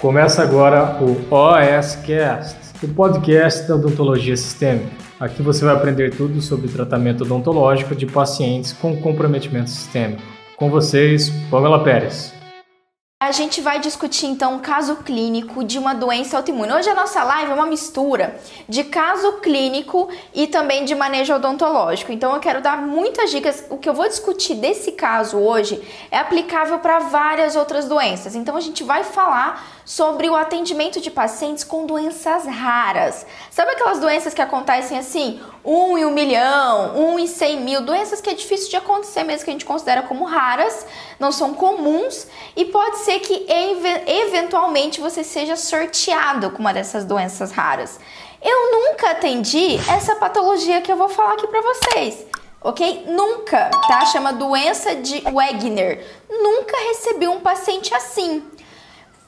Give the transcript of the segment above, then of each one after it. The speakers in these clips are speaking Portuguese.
Começa agora o OSCast, o podcast da odontologia sistêmica. Aqui você vai aprender tudo sobre tratamento odontológico de pacientes com comprometimento sistêmico. Com vocês, Pamela Pérez. A gente vai discutir então um caso clínico de uma doença autoimune. Hoje a nossa live é uma mistura de caso clínico e também de manejo odontológico. Então eu quero dar muitas dicas. O que eu vou discutir desse caso hoje é aplicável para várias outras doenças. Então a gente vai falar sobre o atendimento de pacientes com doenças raras. Sabe aquelas doenças que acontecem assim, um em um milhão, um em cem mil, doenças que é difícil de acontecer mesmo, que a gente considera como raras, não são comuns e pode ser que eventualmente você seja sorteado com uma dessas doenças raras. Eu nunca atendi essa patologia que eu vou falar aqui para vocês ok? Nunca, tá? Chama doença de Wegener. Nunca recebi um paciente assim.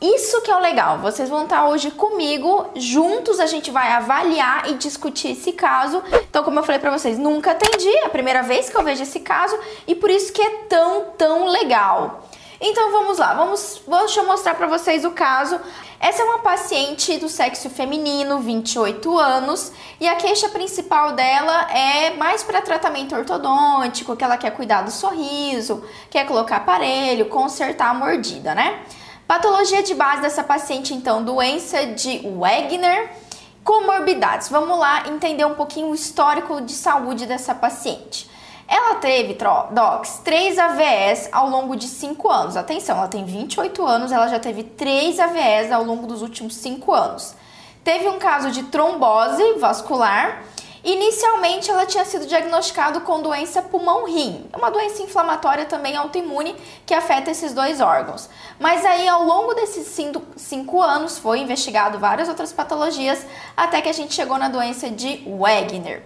Isso que é o legal. Vocês vão estar hoje comigo, juntos a gente vai avaliar e discutir esse caso. Então, como eu falei para vocês, nunca atendi, é a primeira vez que eu vejo esse caso e por isso que é tão, tão legal. Então, vamos lá. Vamos, deixa eu mostrar para vocês o caso. Essa é uma paciente do sexo feminino, 28 anos, e a queixa principal dela é mais para tratamento ortodôntico, que ela quer cuidar do sorriso, quer colocar aparelho, consertar a mordida, né? Patologia de base dessa paciente, então, doença de Wegener, comorbidades. Vamos lá entender um pouquinho o histórico de saúde dessa paciente. Ela teve, Docs, 3 AVS ao longo de 5 anos. Atenção, ela tem 28 anos, ela já teve 3 AVS ao longo dos últimos 5 anos. Teve um caso de trombose vascular Inicialmente, ela tinha sido diagnosticada com doença pulmão-rim, uma doença inflamatória também autoimune que afeta esses dois órgãos. Mas aí, ao longo desses cinco, anos, foi investigado várias outras patologias até que a gente chegou na doença de Wegener.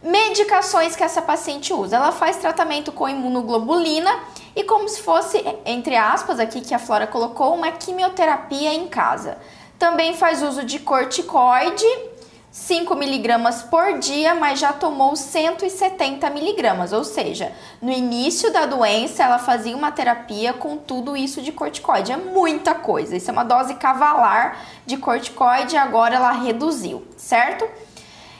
Medicações que essa paciente usa, ela faz tratamento com imunoglobulina e como se fosse, entre aspas, aqui que a Flora colocou, uma quimioterapia em casa. Também faz uso de corticoide 5 miligramas por dia, mas já tomou 170 miligramas, ou seja, no início da doença ela fazia uma terapia com tudo isso de corticoide. É muita coisa, isso é uma dose cavalar de corticoide e agora ela reduziu, certo?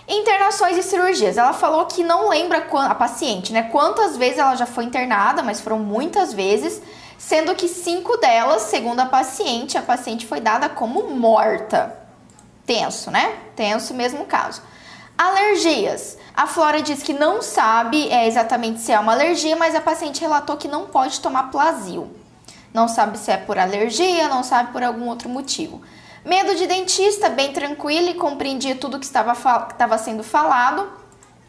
Internações e cirurgias. Ela falou que não lembra a paciente, né? Quantas vezes ela já foi internada, mas foram muitas vezes, sendo que cinco delas, segundo a paciente, a paciente foi dada como morta. Tenso, né? Tenso mesmo caso. Alergias. A Flora diz que não sabe é, exatamente se é uma alergia, mas a paciente relatou que não pode tomar Plasil. Não sabe se é por alergia, não sabe por algum outro motivo. Medo de dentista, bem tranquilo e compreendia tudo que estava, estava sendo falado.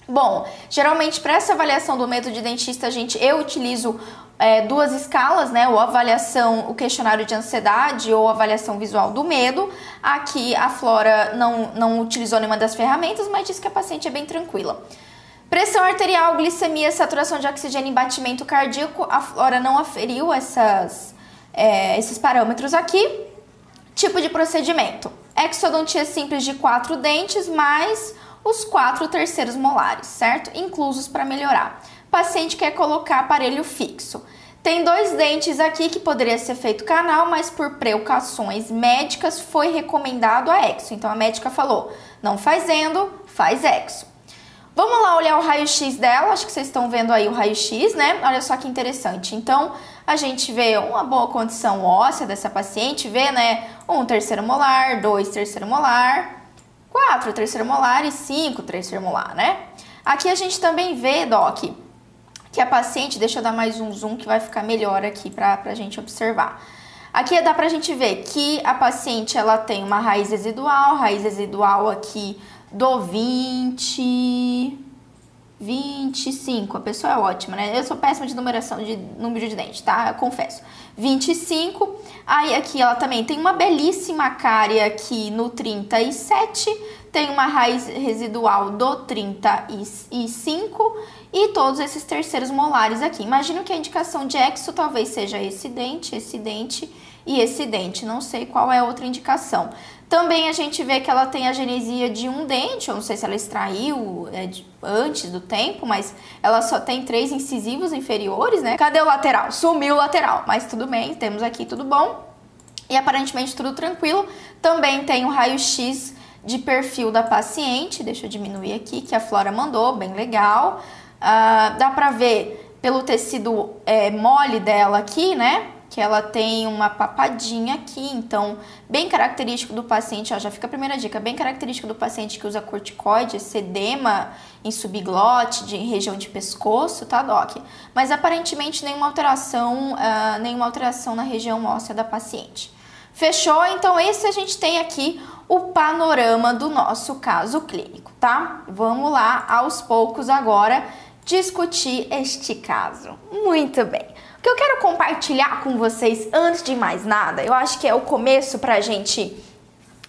Bom, geralmente para essa avaliação do medo de dentista, gente, eu utilizo é, duas escalas, né? Ou avaliação, o questionário de ansiedade ou avaliação visual do medo. Aqui a Flora não, não utilizou nenhuma das ferramentas, mas disse que a paciente é bem tranquila. Pressão arterial, glicemia, saturação de oxigênio e batimento cardíaco. A Flora não aferiu essas, é, esses parâmetros aqui. Tipo de procedimento: exodontia simples de quatro dentes, mais os quatro terceiros molares, certo? Inclusos para melhorar paciente quer colocar aparelho fixo. Tem dois dentes aqui que poderia ser feito canal, mas por precauções médicas foi recomendado a exo. Então a médica falou: não fazendo, faz exo. Vamos lá olhar o raio-x dela, acho que vocês estão vendo aí o raio-x, né? Olha só que interessante. Então, a gente vê uma boa condição óssea dessa paciente, vê, né, um terceiro molar, dois terceiro molar, quatro terceiro molar e cinco terceiro molar, né? Aqui a gente também vê, Doc, que a paciente, deixa eu dar mais um zoom que vai ficar melhor aqui para a gente observar. Aqui dá para a gente ver que a paciente ela tem uma raiz residual, raiz residual aqui do 20, 25. A pessoa é ótima, né? Eu sou péssima de numeração de número de dente, tá? Eu confesso. 25. Aí aqui ela também tem uma belíssima cárie aqui no 37, tem uma raiz residual do 35 e todos esses terceiros molares aqui. Imagino que a indicação de exo talvez seja esse dente, esse dente e esse dente. Não sei qual é a outra indicação. Também a gente vê que ela tem a genesia de um dente, eu não sei se ela extraiu é, de, antes do tempo, mas ela só tem três incisivos inferiores, né? Cadê o lateral? Sumiu o lateral, mas tudo bem, temos aqui tudo bom. e aparentemente tudo tranquilo. Também tem o raio-x de perfil da paciente, deixa eu diminuir aqui, que a Flora mandou, bem legal. Uh, dá pra ver pelo tecido é, mole dela aqui, né? Que ela tem uma papadinha aqui, então, bem característico do paciente, ó, já fica a primeira dica, bem característico do paciente que usa corticoide, esse edema em subglote, de região de pescoço, tá, Doc? Mas aparentemente nenhuma alteração, uh, nenhuma alteração na região óssea da paciente. Fechou? Então, esse a gente tem aqui o panorama do nosso caso clínico, tá? Vamos lá, aos poucos agora, discutir este caso. Muito bem. O que eu quero compartilhar com vocês antes de mais nada, eu acho que é o começo pra gente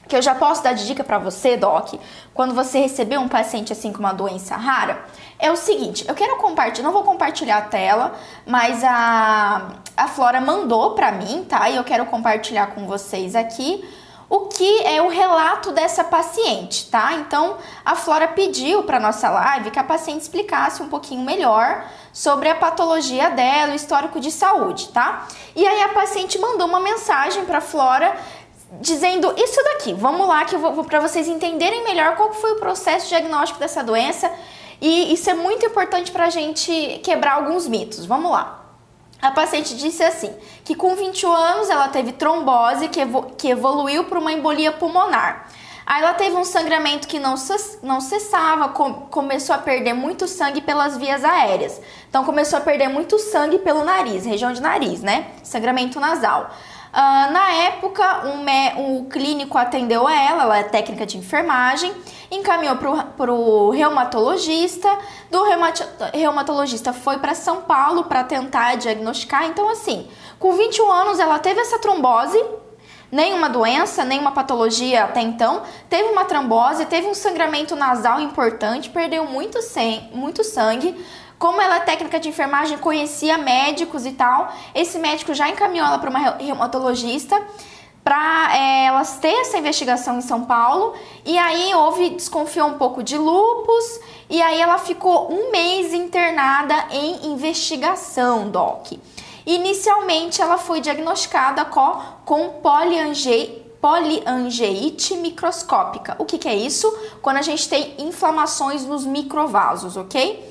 que eu já posso dar de dica para você, doc, quando você receber um paciente assim com uma doença rara, é o seguinte, eu quero compartilhar, não vou compartilhar a tela, mas a, a Flora mandou para mim, tá? E eu quero compartilhar com vocês aqui o que é o relato dessa paciente, tá? Então, a Flora pediu para nossa live que a paciente explicasse um pouquinho melhor sobre a patologia dela, o histórico de saúde, tá? E aí a paciente mandou uma mensagem para Flora dizendo isso daqui. Vamos lá que eu vou para vocês entenderem melhor qual foi o processo diagnóstico dessa doença e isso é muito importante para a gente quebrar alguns mitos. Vamos lá. A paciente disse assim, que com 21 anos ela teve trombose que, que evoluiu para uma embolia pulmonar. Aí ela teve um sangramento que não, não cessava, com começou a perder muito sangue pelas vias aéreas. Então começou a perder muito sangue pelo nariz, região de nariz, né? Sangramento nasal. Uh, na época, um, um clínico atendeu a ela, ela é técnica de enfermagem, encaminhou para o reumatologista, do reumatologista foi para São Paulo para tentar diagnosticar. Então, assim, com 21 anos ela teve essa trombose, nenhuma doença, nenhuma patologia até então, teve uma trombose, teve um sangramento nasal importante, perdeu muito, muito sangue, como ela é técnica de enfermagem, conhecia médicos e tal, esse médico já encaminhou ela para uma reumatologista para é, elas ter essa investigação em São Paulo. E aí houve, desconfiou um pouco de lupus, e aí ela ficou um mês internada em investigação, Doc. Inicialmente ela foi diagnosticada com, com poliange, poliangeite microscópica. O que, que é isso? Quando a gente tem inflamações nos microvasos, ok?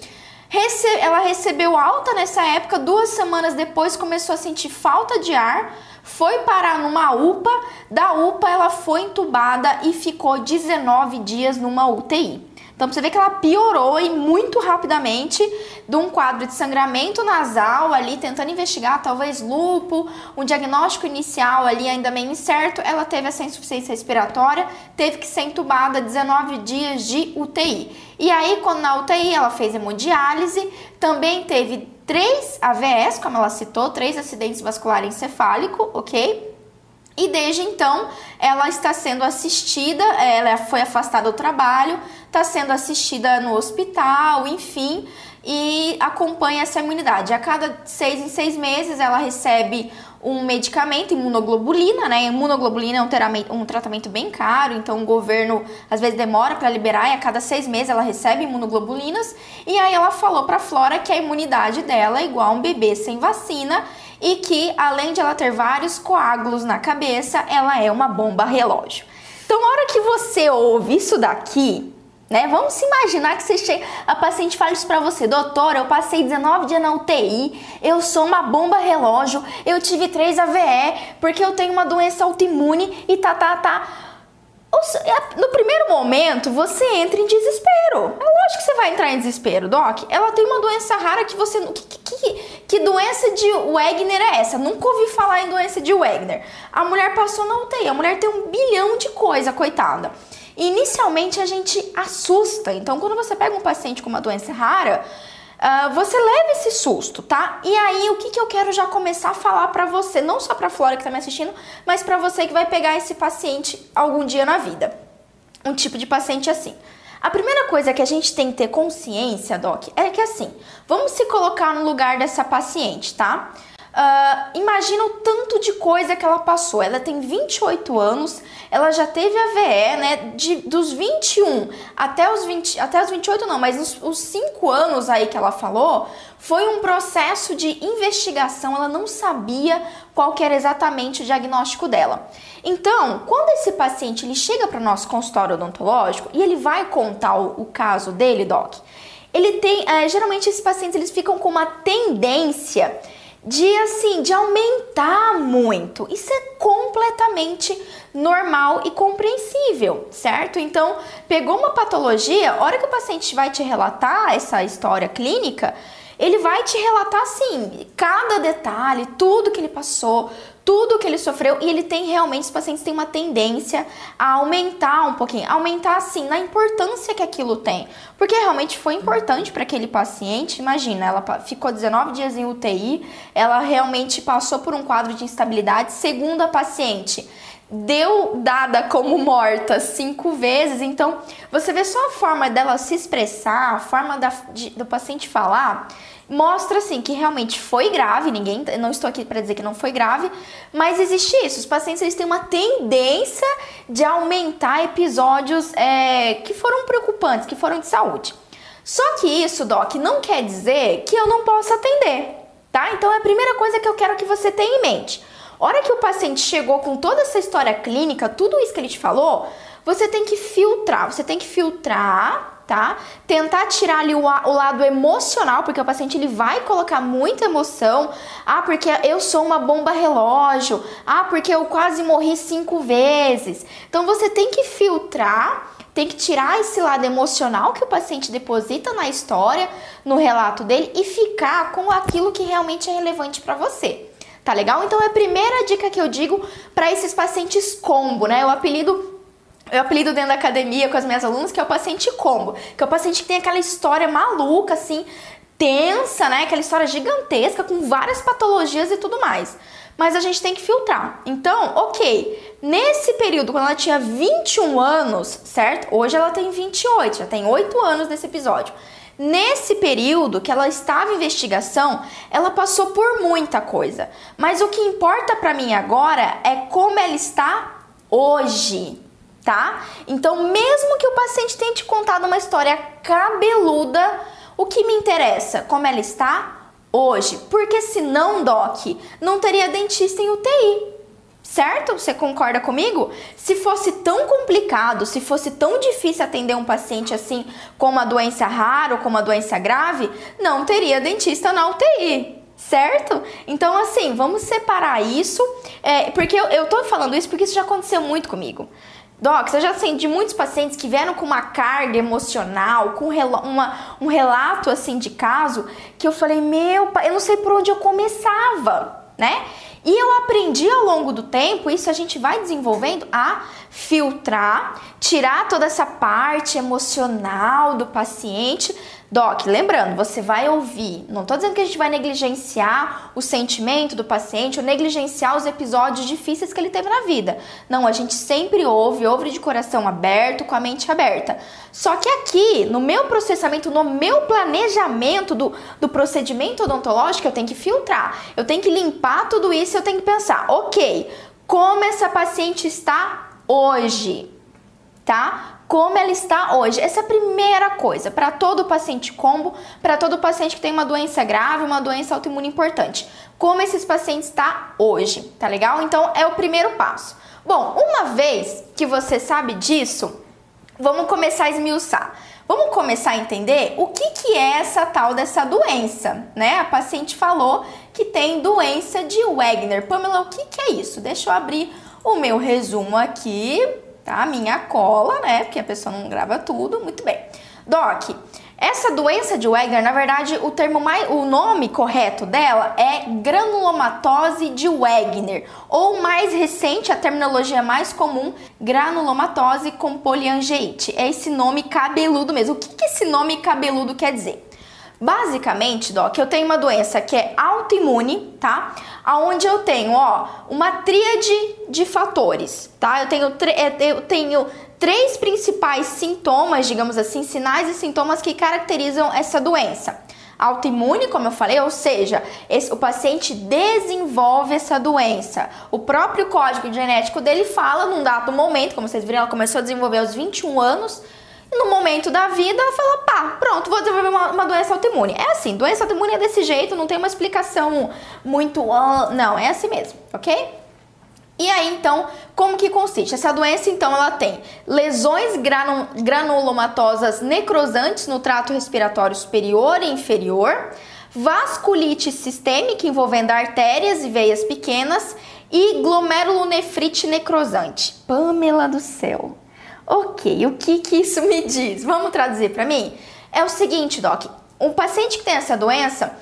Rece ela recebeu alta nessa época, duas semanas depois começou a sentir falta de ar, foi parar numa UPA, da UPA ela foi entubada e ficou 19 dias numa UTI. Então você vê que ela piorou e muito rapidamente de um quadro de sangramento nasal ali, tentando investigar talvez lupo, um diagnóstico inicial ali ainda meio incerto, ela teve essa insuficiência respiratória, teve que ser entubada 19 dias de UTI. E aí, quando na UTI ela fez hemodiálise, também teve três AVS, como ela citou, três acidentes vasculares encefálico, ok? E desde então ela está sendo assistida, ela foi afastada do trabalho, está sendo assistida no hospital, enfim, e acompanha essa imunidade. A cada seis em seis meses ela recebe um medicamento, imunoglobulina, né? Imunoglobulina é um, um tratamento bem caro, então o governo às vezes demora para liberar e a cada seis meses ela recebe imunoglobulinas. E aí ela falou para Flora que a imunidade dela é igual a um bebê sem vacina e que além de ela ter vários coágulos na cabeça, ela é uma bomba relógio. Então, na hora que você ouve isso daqui, né? Vamos se imaginar que você chega, a paciente fala isso para você, doutora, eu passei 19 dias na UTI, eu sou uma bomba relógio, eu tive 3 AVE, porque eu tenho uma doença autoimune e tá, tá, tá. É, no primeiro momento, você entra em desespero. É lógico que você vai entrar em desespero, Doc. Ela tem uma doença rara que você. Que, que, que, doença de Wegner é essa? Nunca ouvi falar em doença de Wegner. A mulher passou na UTI, a mulher tem um bilhão de coisa, coitada. Inicialmente a gente assusta. Então, quando você pega um paciente com uma doença rara, Uh, você leva esse susto, tá? E aí, o que, que eu quero já começar a falar para você, não só pra Flora que tá me assistindo, mas para você que vai pegar esse paciente algum dia na vida. Um tipo de paciente assim. A primeira coisa que a gente tem que ter consciência, Doc, é que assim, vamos se colocar no lugar dessa paciente, tá? Uh, imagina o tanto de coisa que ela passou. Ela tem 28 anos, ela já teve a VE, né? De, dos 21 até os 20, até os 28 não, mas os, os 5 anos aí que ela falou, foi um processo de investigação, ela não sabia qual era exatamente o diagnóstico dela. Então, quando esse paciente ele chega para o nosso consultório odontológico e ele vai contar o, o caso dele, doc, ele tem, é, geralmente esses pacientes eles ficam com uma tendência de assim, de aumentar muito. Isso é completamente normal e compreensível, certo? Então, pegou uma patologia, a hora que o paciente vai te relatar essa história clínica, ele vai te relatar assim, cada detalhe, tudo que ele passou, tudo que ele sofreu e ele tem realmente, os pacientes têm uma tendência a aumentar um pouquinho, aumentar assim na importância que aquilo tem, porque realmente foi importante para aquele paciente. Imagina, ela ficou 19 dias em UTI, ela realmente passou por um quadro de instabilidade, segundo a paciente. Deu dada como morta cinco vezes, então você vê só a forma dela se expressar, a forma da, de, do paciente falar mostra assim que realmente foi grave, ninguém, não estou aqui para dizer que não foi grave, mas existe isso. Os pacientes eles têm uma tendência de aumentar episódios é, que foram preocupantes, que foram de saúde. Só que isso, Doc, não quer dizer que eu não possa atender, tá? Então é a primeira coisa que eu quero que você tenha em mente. Hora que o paciente chegou com toda essa história clínica, tudo isso que ele te falou, você tem que filtrar, você tem que filtrar tá? Tentar tirar ali o, o, lado emocional, porque o paciente ele vai colocar muita emoção. Ah, porque eu sou uma bomba relógio. Ah, porque eu quase morri cinco vezes. Então você tem que filtrar, tem que tirar esse lado emocional que o paciente deposita na história, no relato dele e ficar com aquilo que realmente é relevante para você. Tá legal? Então é a primeira dica que eu digo para esses pacientes combo, né? O apelido eu apelido dentro da academia com as minhas alunas que é o paciente combo, que é o paciente que tem aquela história maluca, assim, tensa, né? Aquela história gigantesca com várias patologias e tudo mais. Mas a gente tem que filtrar. Então, ok, nesse período, quando ela tinha 21 anos, certo? Hoje ela tem 28, já tem 8 anos nesse episódio. Nesse período que ela estava em investigação, ela passou por muita coisa. Mas o que importa para mim agora é como ela está hoje tá? Então, mesmo que o paciente tenha te contado uma história cabeluda, o que me interessa? Como ela está hoje? Porque senão, Doc, não teria dentista em UTI. Certo? Você concorda comigo? Se fosse tão complicado, se fosse tão difícil atender um paciente assim com uma doença rara ou com uma doença grave, não teria dentista na UTI certo? Então, assim, vamos separar isso, é, porque eu, eu tô falando isso porque isso já aconteceu muito comigo. Docs, eu já de muitos pacientes que vieram com uma carga emocional, com uma, um relato assim de caso, que eu falei, meu eu não sei por onde eu começava, né? E eu aprendi ao longo do tempo, isso a gente vai desenvolvendo, a filtrar, tirar toda essa parte emocional do paciente Doc, lembrando, você vai ouvir. Não estou dizendo que a gente vai negligenciar o sentimento do paciente ou negligenciar os episódios difíceis que ele teve na vida. Não, a gente sempre ouve, ouve de coração aberto, com a mente aberta. Só que aqui, no meu processamento, no meu planejamento do, do procedimento odontológico, eu tenho que filtrar. Eu tenho que limpar tudo isso, eu tenho que pensar, ok, como essa paciente está hoje? Tá? Como ela está hoje. Essa é a primeira coisa para todo paciente combo, para todo paciente que tem uma doença grave, uma doença autoimune importante. Como esses pacientes está hoje, tá legal? Então é o primeiro passo. Bom, uma vez que você sabe disso, vamos começar a esmiuçar. Vamos começar a entender o que, que é essa tal dessa doença, né? A paciente falou que tem doença de Wegener. Pamela, o que, que é isso? Deixa eu abrir o meu resumo aqui tá? Minha cola, né? Porque a pessoa não grava tudo. Muito bem. Doc, essa doença de Wegener, na verdade, o termo mais, o nome correto dela é granulomatose de Wegener, ou mais recente, a terminologia mais comum, granulomatose com poliangeite. É esse nome cabeludo mesmo. O que, que esse nome cabeludo quer dizer? Basicamente, Doc, eu tenho uma doença que é autoimune, tá? Aonde eu tenho, ó, uma tríade de fatores, tá? Eu tenho, é, eu tenho três principais sintomas, digamos assim, sinais e sintomas que caracterizam essa doença. autoimune, como eu falei, ou seja, esse, o paciente desenvolve essa doença. O próprio código genético dele fala num dado momento, como vocês viram, ela começou a desenvolver aos 21 anos. No momento da vida, ela fala: pá, pronto, vou desenvolver uma, uma doença autoimune. É assim, doença autoimune é desse jeito, não tem uma explicação muito. Não, é assim mesmo, ok? E aí, então, como que consiste? Essa doença, então, ela tem lesões granulomatosas necrosantes no trato respiratório superior e inferior, vasculite sistêmica envolvendo artérias e veias pequenas e glomerulonefrite necrosante. Pamela do céu. Ok, o que que isso me diz? Vamos traduzir para mim? É o seguinte, Doc. Um paciente que tem essa doença,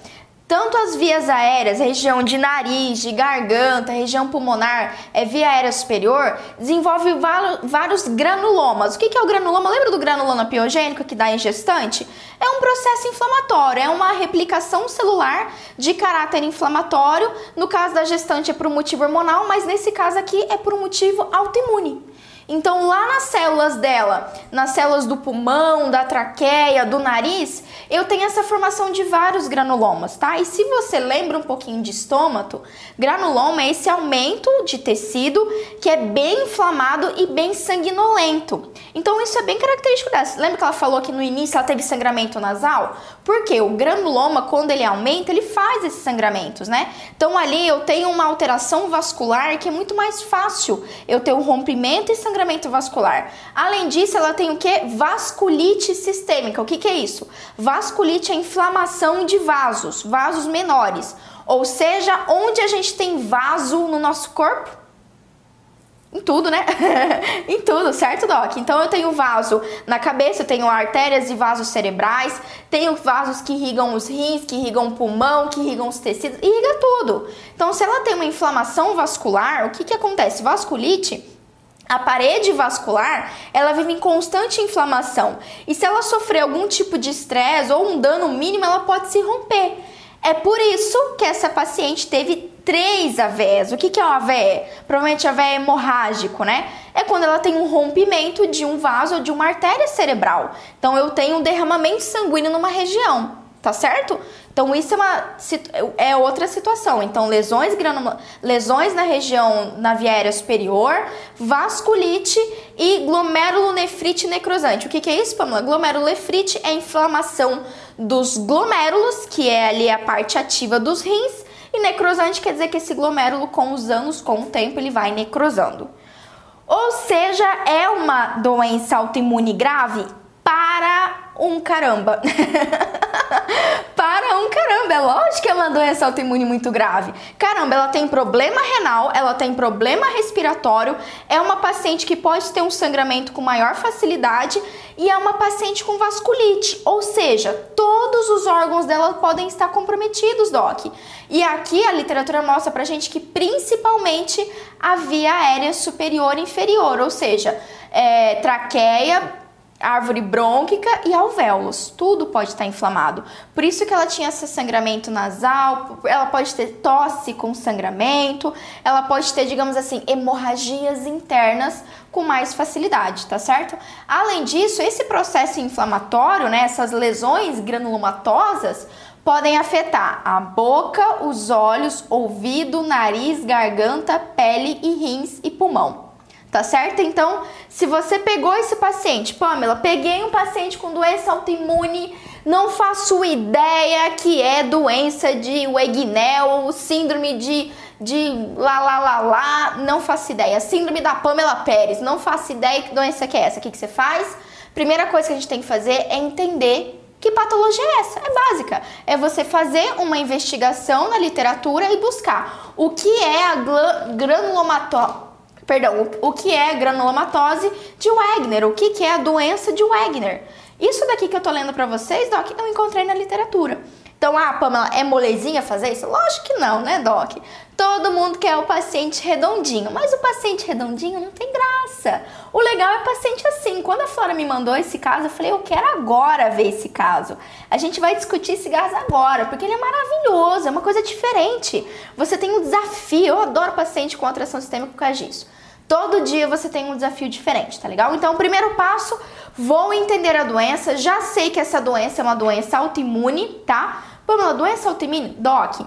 tanto as vias aéreas, região de nariz, de garganta, região pulmonar, é via aérea superior, desenvolve vários granulomas. O que é o granuloma? Lembra do granuloma piogênico que dá em gestante? É um processo inflamatório, é uma replicação celular de caráter inflamatório. No caso da gestante é por um motivo hormonal, mas nesse caso aqui é por um motivo autoimune. Então, lá nas células dela, nas células do pulmão, da traqueia, do nariz, eu tenho essa formação de vários granulomas, tá? E se você lembra um pouquinho de estômago, granuloma é esse aumento de tecido que é bem inflamado e bem sanguinolento. Então, isso é bem característico dessa. Lembra que ela falou que no início ela teve sangramento nasal? Porque o granuloma, quando ele aumenta, ele faz esses sangramentos, né? Então, ali eu tenho uma alteração vascular que é muito mais fácil eu ter um rompimento e sangramento sangramento vascular. Além disso, ela tem o que? Vasculite sistêmica. O que, que é isso? Vasculite é inflamação de vasos, vasos menores. Ou seja, onde a gente tem vaso no nosso corpo? Em tudo, né? em tudo, certo, Doc? Então eu tenho vaso na cabeça, eu tenho artérias e vasos cerebrais, tenho vasos que irrigam os rins, que irrigam o pulmão, que irrigam os tecidos, irriga tudo. Então, se ela tem uma inflamação vascular, o que, que acontece? Vasculite a parede vascular, ela vive em constante inflamação. E se ela sofrer algum tipo de estresse ou um dano mínimo, ela pode se romper. É por isso que essa paciente teve três AVEs. O que, que é uma AVE? Provavelmente AVE é hemorrágico, né? É quando ela tem um rompimento de um vaso ou de uma artéria cerebral. Então eu tenho um derramamento sanguíneo numa região, tá certo? Então, isso é, uma, é outra situação. Então, lesões, granula, lesões na região na via aérea superior, vasculite e glomerulonefrite necrosante. O que, que é isso, Pamela? Glomerulonefrite é inflamação dos glomérulos, que é ali a parte ativa dos rins, e necrosante quer dizer que esse glomérulo, com os anos, com o tempo, ele vai necrosando. Ou seja, é uma doença autoimune grave para um caramba. para um caramba, é lógico que é uma doença autoimune muito grave. Caramba, ela tem problema renal, ela tem problema respiratório, é uma paciente que pode ter um sangramento com maior facilidade e é uma paciente com vasculite, ou seja, todos os órgãos dela podem estar comprometidos, doc. E aqui a literatura mostra pra gente que principalmente a via aérea superior e inferior, ou seja, é, traqueia, árvore brônquica e alvéolos. Tudo pode estar inflamado. Por isso que ela tinha esse sangramento nasal, ela pode ter tosse com sangramento, ela pode ter, digamos assim, hemorragias internas com mais facilidade, tá certo? Além disso, esse processo inflamatório, né, essas lesões granulomatosas, podem afetar a boca, os olhos, ouvido, nariz, garganta, pele e rins e pulmão tá certo? Então, se você pegou esse paciente, Pamela, peguei um paciente com doença autoimune, não faço ideia que é doença de Wegnell, síndrome de, de lá, lá, lá, lá, não faço ideia. Síndrome da Pamela Pérez, não faço ideia que doença que é essa. O que, que você faz? Primeira coisa que a gente tem que fazer é entender que patologia é essa? É básica. É você fazer uma investigação na literatura e buscar o que é a granulomatose perdão, o, que é granulomatose de Wegener, o que, que é a doença de Wegener. Isso daqui que eu tô lendo para vocês, Doc, eu encontrei na literatura. Então, ah, Pamela, é molezinha fazer isso? Lógico que não, né, Doc? Todo mundo quer o paciente redondinho, mas o paciente redondinho não tem graça. O legal é o paciente assim. Quando a Flora me mandou esse caso, eu falei, eu quero agora ver esse caso. A gente vai discutir esse caso agora, porque ele é maravilhoso, é uma coisa diferente. Você tem um desafio. Eu adoro paciente com atração sistêmica por causa disso. Todo dia você tem um desafio diferente, tá legal? Então, primeiro passo, vou entender a doença. Já sei que essa doença é uma doença autoimune, tá? Pamela, doença autoimune? Doc,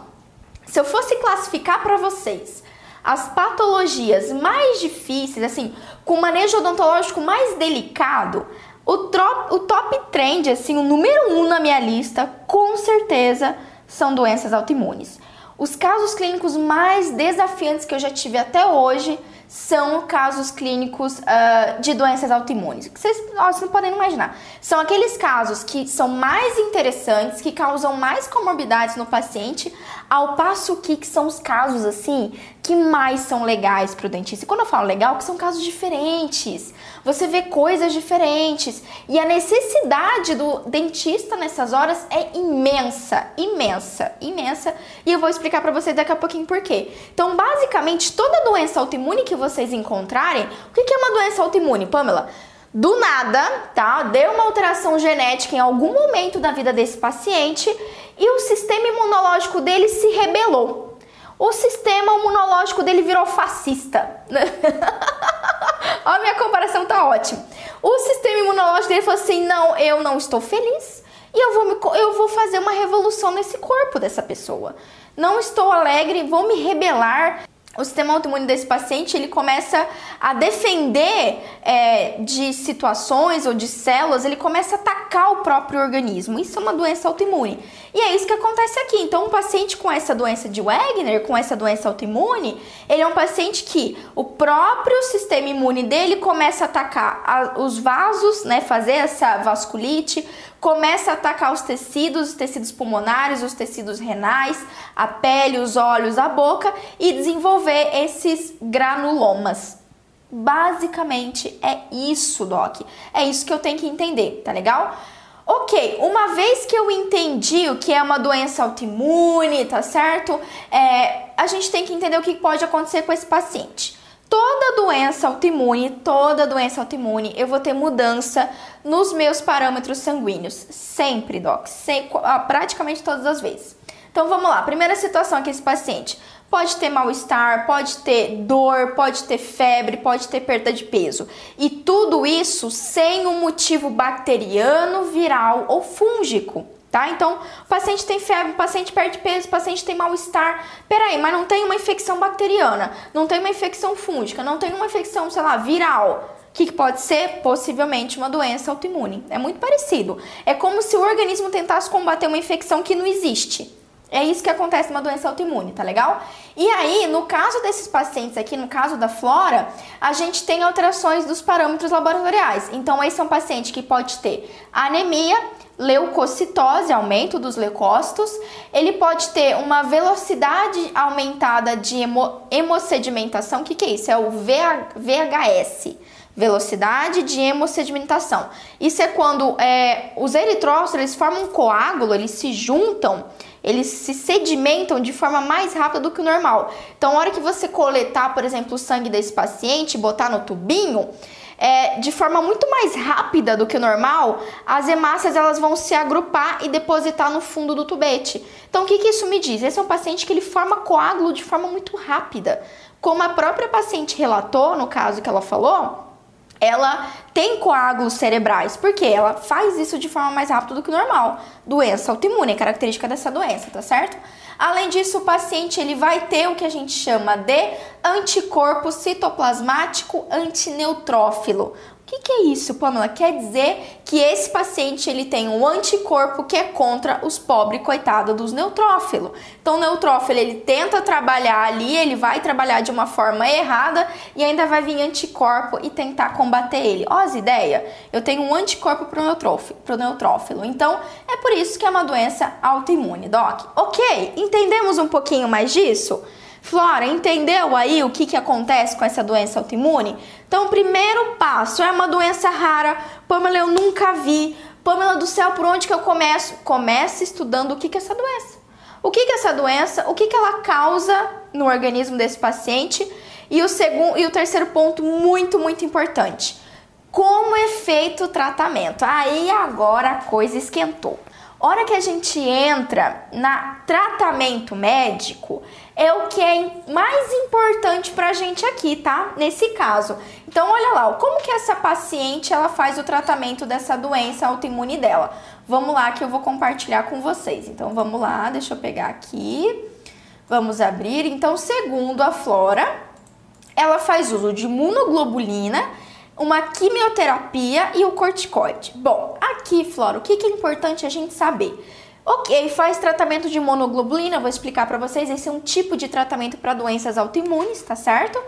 se eu fosse classificar para vocês as patologias mais difíceis, assim, com manejo odontológico mais delicado, o, o top trend, assim, o número um na minha lista, com certeza, são doenças autoimunes. Os casos clínicos mais desafiantes que eu já tive até hoje são casos clínicos uh, de doenças autoimunes. Que vocês, vocês não podem imaginar. São aqueles casos que são mais interessantes, que causam mais comorbidades no paciente, ao passo que, que são os casos assim que mais são legais para o dentista. E quando eu falo legal, que são casos diferentes. Você vê coisas diferentes e a necessidade do dentista nessas horas é imensa, imensa, imensa. E eu vou explicar para vocês daqui a pouquinho por quê. Então, basicamente, toda doença autoimune que vocês encontrarem, o que é uma doença autoimune, Pamela? Do nada, tá? Deu uma alteração genética em algum momento da vida desse paciente e o sistema imunológico dele se rebelou. O sistema imunológico dele virou fascista. a minha comparação tá ótima. O sistema imunológico dele falou assim: não, eu não estou feliz e eu vou, me, eu vou fazer uma revolução nesse corpo dessa pessoa. Não estou alegre, vou me rebelar o sistema autoimune desse paciente ele começa a defender é, de situações ou de células, ele começa a atacar o próprio organismo. Isso é uma doença autoimune. E é isso que acontece aqui. Então, um paciente com essa doença de Wegener, com essa doença autoimune, ele é um paciente que o próprio sistema imune dele começa a atacar a, os vasos, né, fazer essa vasculite, começa a atacar os tecidos, os tecidos pulmonares, os tecidos renais, a pele, os olhos, a boca e desenvolver esses granulomas. Basicamente é isso, Doc. É isso que eu tenho que entender, tá legal? Ok, uma vez que eu entendi o que é uma doença autoimune, tá certo? É, a gente tem que entender o que pode acontecer com esse paciente. Toda doença autoimune, toda doença autoimune, eu vou ter mudança nos meus parâmetros sanguíneos. Sempre, doc. Sem, ah, praticamente todas as vezes. Então vamos lá. Primeira situação aqui, esse paciente pode ter mal-estar, pode ter dor, pode ter febre, pode ter perda de peso. E tudo isso sem um motivo bacteriano, viral ou fúngico. Tá? Então, o paciente tem febre, o paciente perde peso, o paciente tem mal-estar. Peraí, mas não tem uma infecção bacteriana, não tem uma infecção fúngica, não tem uma infecção, sei lá, viral. O que, que pode ser? Possivelmente uma doença autoimune. É muito parecido. É como se o organismo tentasse combater uma infecção que não existe. É isso que acontece numa doença autoimune, tá legal? E aí, no caso desses pacientes aqui, no caso da Flora, a gente tem alterações dos parâmetros laboratoriais. Então, esse é um paciente que pode ter anemia, leucocitose, aumento dos leucócitos, ele pode ter uma velocidade aumentada de hemo, hemossedimentação, o que, que é isso? É o VHS, velocidade de hemossedimentação. Isso é quando é, os eritrócitos eles formam um coágulo, eles se juntam, eles se sedimentam de forma mais rápida do que o normal. Então, na hora que você coletar, por exemplo, o sangue desse paciente botar no tubinho, é, de forma muito mais rápida do que o normal, as hemácias elas vão se agrupar e depositar no fundo do tubete. Então, o que, que isso me diz? Esse é um paciente que ele forma coágulo de forma muito rápida. Como a própria paciente relatou, no caso que ela falou, ela tem coágulos cerebrais, porque ela faz isso de forma mais rápida do que o normal. Doença autoimune, é característica dessa doença, tá certo? Além disso, o paciente ele vai ter o que a gente chama de anticorpo citoplasmático antineutrófilo. O que, que, é isso, Pamela? Quer dizer que esse paciente ele tem um anticorpo que é contra os pobres coitados dos neutrófilos. Então, o neutrófilo ele tenta trabalhar ali, ele vai trabalhar de uma forma errada e ainda vai vir anticorpo e tentar combater ele. Ó, as ideias? Eu tenho um anticorpo pro neutrófilo, pro neutrófilo. Então, é por isso que é uma doença autoimune, Doc. Ok, entendemos um pouquinho mais disso? Flora, entendeu aí o que, que acontece com essa doença autoimune? Então, o primeiro passo é uma doença rara. Pamela, eu nunca vi. Pamela do céu, por onde que eu começo? Comece estudando o que, que é essa doença. O que, que é essa doença? O que, que ela causa no organismo desse paciente? E o segundo e o terceiro ponto muito, muito importante. Como é feito o tratamento? Aí agora a coisa esquentou. hora que a gente entra na tratamento médico, é o que é mais importante pra gente aqui, tá? Nesse caso. Então, olha lá, como que essa paciente ela faz o tratamento dessa doença autoimune dela? Vamos lá que eu vou compartilhar com vocês. Então, vamos lá, deixa eu pegar aqui. Vamos abrir. Então, segundo a Flora, ela faz uso de imunoglobulina, uma quimioterapia e o corticoide. Bom, aqui, Flora, o que é importante a gente saber? Ok, faz tratamento de imunoglobulina, vou explicar para vocês. Esse é um tipo de tratamento para doenças autoimunes, tá certo?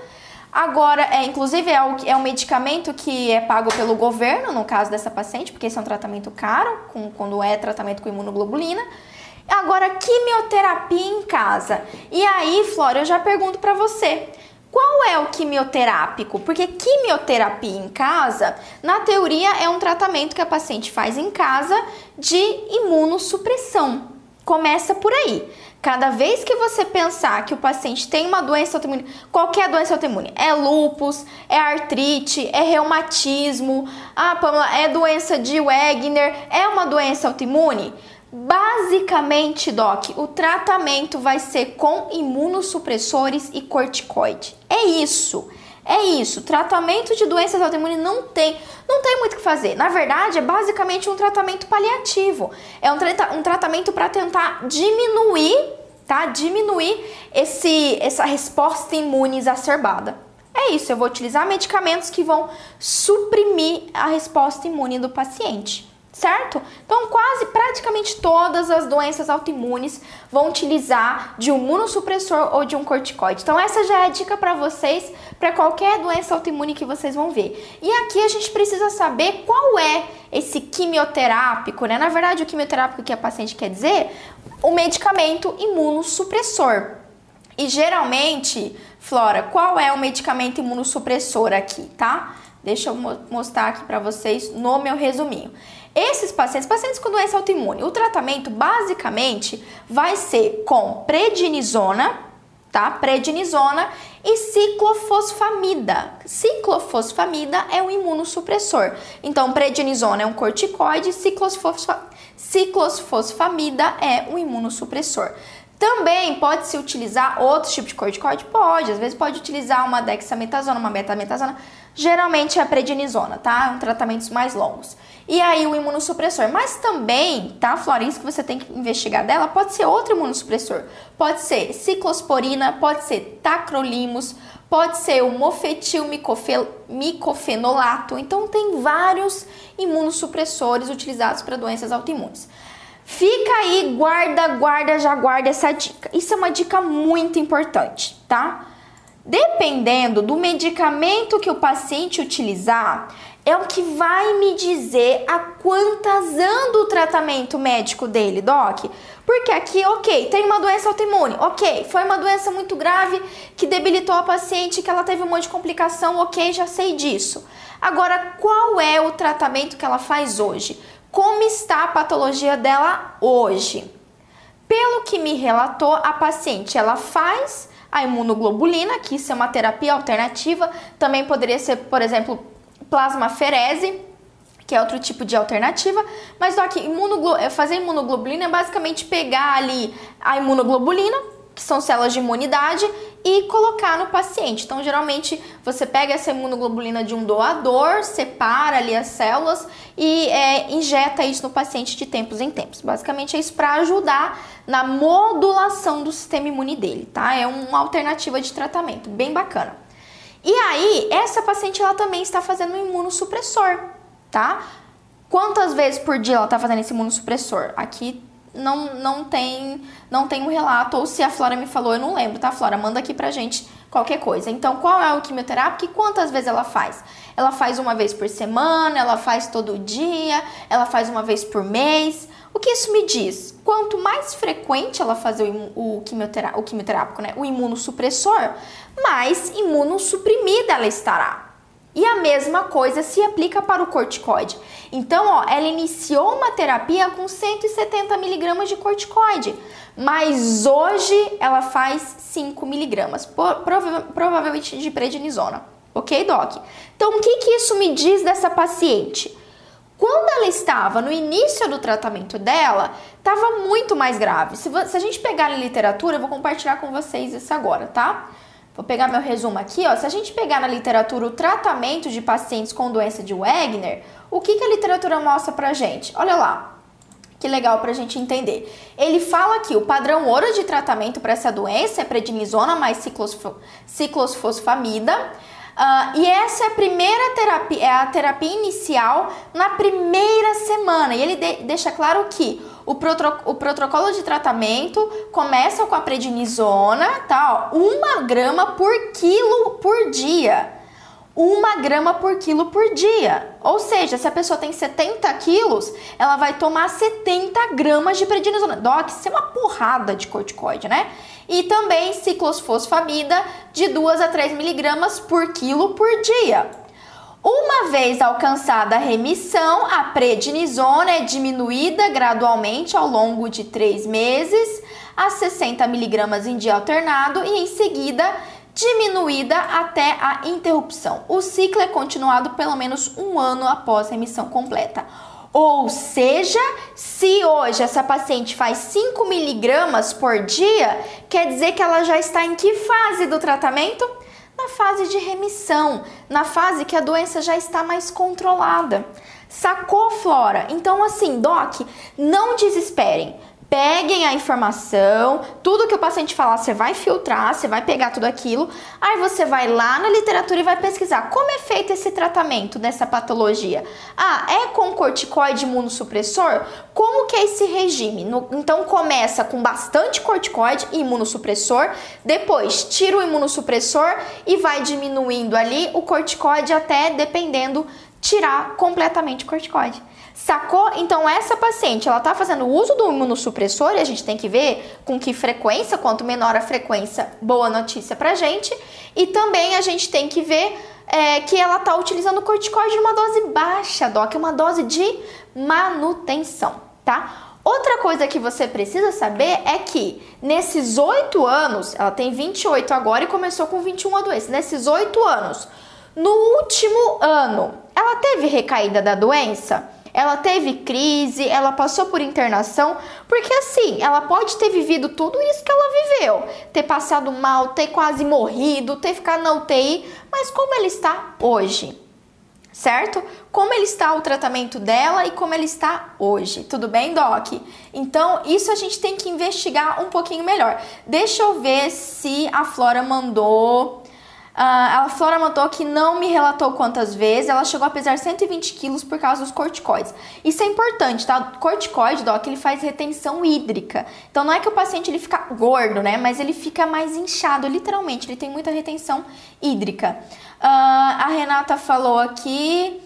Agora, é, inclusive, é, o, é um medicamento que é pago pelo governo, no caso dessa paciente, porque esse é um tratamento caro, com, quando é tratamento com imunoglobulina. Agora, quimioterapia em casa. E aí, Flora, eu já pergunto para você. Qual é o quimioterápico? Porque quimioterapia em casa, na teoria, é um tratamento que a paciente faz em casa de imunossupressão. Começa por aí. Cada vez que você pensar que o paciente tem uma doença autoimune, qualquer doença autoimune, é lúpus, é artrite, é reumatismo, ah, Pamela, é doença de Wegener, é uma doença autoimune, Basicamente, Doc, o tratamento vai ser com imunossupressores e corticoide. É isso. É isso. Tratamento de doenças autoimunes não tem, não tem muito o que fazer. Na verdade, é basicamente um tratamento paliativo. É um, tra um tratamento para tentar diminuir, tá? Diminuir esse, essa resposta imune exacerbada. É isso. Eu vou utilizar medicamentos que vão suprimir a resposta imune do paciente certo? Então, quase praticamente todas as doenças autoimunes vão utilizar de um imunossupressor ou de um corticoide. Então, essa já é a dica para vocês para qualquer doença autoimune que vocês vão ver. E aqui a gente precisa saber qual é esse quimioterápico, né? Na verdade, o quimioterápico que a paciente quer dizer, o medicamento imunossupressor. E geralmente, Flora, qual é o medicamento imunossupressor aqui, tá? Deixa eu mostrar aqui para vocês no meu resuminho. Esses pacientes, pacientes com doença autoimune, o tratamento basicamente vai ser com prednisona, tá? Prednisona e ciclofosfamida. Ciclofosfamida é um imunossupressor. Então, prednisona é um corticoide, ciclofosfa... ciclofosfamida é um imunossupressor. Também pode se utilizar outro tipo de corticoide? Pode, às vezes pode utilizar uma dexametasona, uma betametasona. Geralmente é a prednisona, tá? Um tratamentos mais longos e aí o imunossupressor. Mas também, tá, Florença, que você tem que investigar dela, pode ser outro imunossupressor. Pode ser ciclosporina, pode ser tacrolimus, pode ser o mofetil micofenolato. Então tem vários imunossupressores utilizados para doenças autoimunes. Fica aí, guarda, guarda, já guarda essa dica. Isso é uma dica muito importante, tá? Dependendo do medicamento que o paciente utilizar, é o que vai me dizer a quantas anda o tratamento médico dele, doc. Porque aqui, ok, tem uma doença autoimune, ok, foi uma doença muito grave que debilitou a paciente, que ela teve um monte de complicação, ok, já sei disso. Agora, qual é o tratamento que ela faz hoje? Como está a patologia dela hoje? Pelo que me relatou, a paciente ela faz a imunoglobulina, que isso é uma terapia alternativa, também poderia ser, por exemplo, plasmaferese, que é outro tipo de alternativa, mas só que imunoglo é, fazer imunoglobulina é basicamente pegar ali a imunoglobulina, que são células de imunidade, e colocar no paciente. Então, geralmente, você pega essa imunoglobulina de um doador, separa ali as células e é, injeta isso no paciente de tempos em tempos. Basicamente, é isso para ajudar na modulação do sistema imune dele, tá? É uma alternativa de tratamento bem bacana. E aí, essa paciente ela também está fazendo um imunossupressor, tá? Quantas vezes por dia ela está fazendo esse imunossupressor? Aqui não, não tem não tem um relato, ou se a Flora me falou, eu não lembro, tá, Flora? Manda aqui pra gente qualquer coisa. Então, qual é o quimioterápico e quantas vezes ela faz? Ela faz uma vez por semana, ela faz todo dia, ela faz uma vez por mês. O que isso me diz? Quanto mais frequente ela fazer o, o, quimioterá o quimioterápico, né, o imunossupressor, mais imunossuprimida ela estará. E a mesma coisa se aplica para o corticoide. Então, ó, ela iniciou uma terapia com 170 miligramas de corticoide, mas hoje ela faz 5 miligramas, prova provavelmente de prednisona. Ok, Doc? Então, o que, que isso me diz dessa paciente? Quando ela estava no início do tratamento dela, estava muito mais grave. Se, se, a gente pegar na literatura, eu vou compartilhar com vocês isso agora, tá? Vou pegar meu resumo aqui, ó. Se a gente pegar na literatura o tratamento de pacientes com doença de Wegener, o que, que a literatura mostra pra gente? Olha lá. Que legal pra gente entender. Ele fala que o padrão ouro de tratamento para essa doença é prednisona mais ciclosfosfamida. Uh, e essa é a primeira terapia, é a terapia inicial na primeira semana. E ele de, deixa claro que o, o protocolo de tratamento começa com a prednisona, tá? Ó, uma grama por quilo por dia. Uma grama por quilo por dia. Ou seja, se a pessoa tem 70 quilos, ela vai tomar 70 gramas de prednisona. Doc, isso é uma porrada de corticoide, né? e também ciclosfosfamida de 2 a 3 miligramas por quilo por dia. Uma vez alcançada a remissão, a prednisona é diminuída gradualmente ao longo de 3 meses a 60 miligramas em dia alternado e em seguida diminuída até a interrupção. O ciclo é continuado pelo menos um ano após a remissão completa. Ou seja, se hoje essa paciente faz 5 miligramas por dia, quer dizer que ela já está em que fase do tratamento? Na fase de remissão, na fase que a doença já está mais controlada. Sacou, Flora? Então, assim, Doc, não desesperem. Peguem a informação, tudo que o paciente falar, você vai filtrar, você vai pegar tudo aquilo, aí você vai lá na literatura e vai pesquisar como é feito esse tratamento dessa patologia. Ah, é com corticoide imunossupressor? Como que é esse regime? No, então começa com bastante corticoide imunossupressor, depois tira o imunossupressor e vai diminuindo ali o corticoide até, dependendo, tirar completamente o corticoide. Sacou? Então essa paciente, ela tá fazendo uso do imunossupressor e a gente tem que ver com que frequência, quanto menor a frequência, boa notícia pra gente. E também a gente tem que ver é, que ela tá utilizando corticoide numa dose baixa, doc, uma dose de manutenção, tá? Outra coisa que você precisa saber é que nesses oito anos, ela tem 28 agora e começou com 21 a doença, nesses oito anos, no último ano, ela teve recaída da doença? Ela teve crise, ela passou por internação, porque assim, ela pode ter vivido tudo isso que ela viveu, ter passado mal, ter quase morrido, ter ficado na UTI, mas como ela está hoje? Certo? Como ele está o tratamento dela e como ele está hoje. Tudo bem, Doc? Então, isso a gente tem que investigar um pouquinho melhor. Deixa eu ver se a Flora mandou Uh, a Flora notou que não me relatou quantas vezes, ela chegou a pesar 120 quilos por causa dos corticoides. Isso é importante, tá? O corticoide, Doc, ele faz retenção hídrica. Então não é que o paciente ele fica gordo, né? Mas ele fica mais inchado, literalmente, ele tem muita retenção hídrica. Uh, a Renata falou aqui.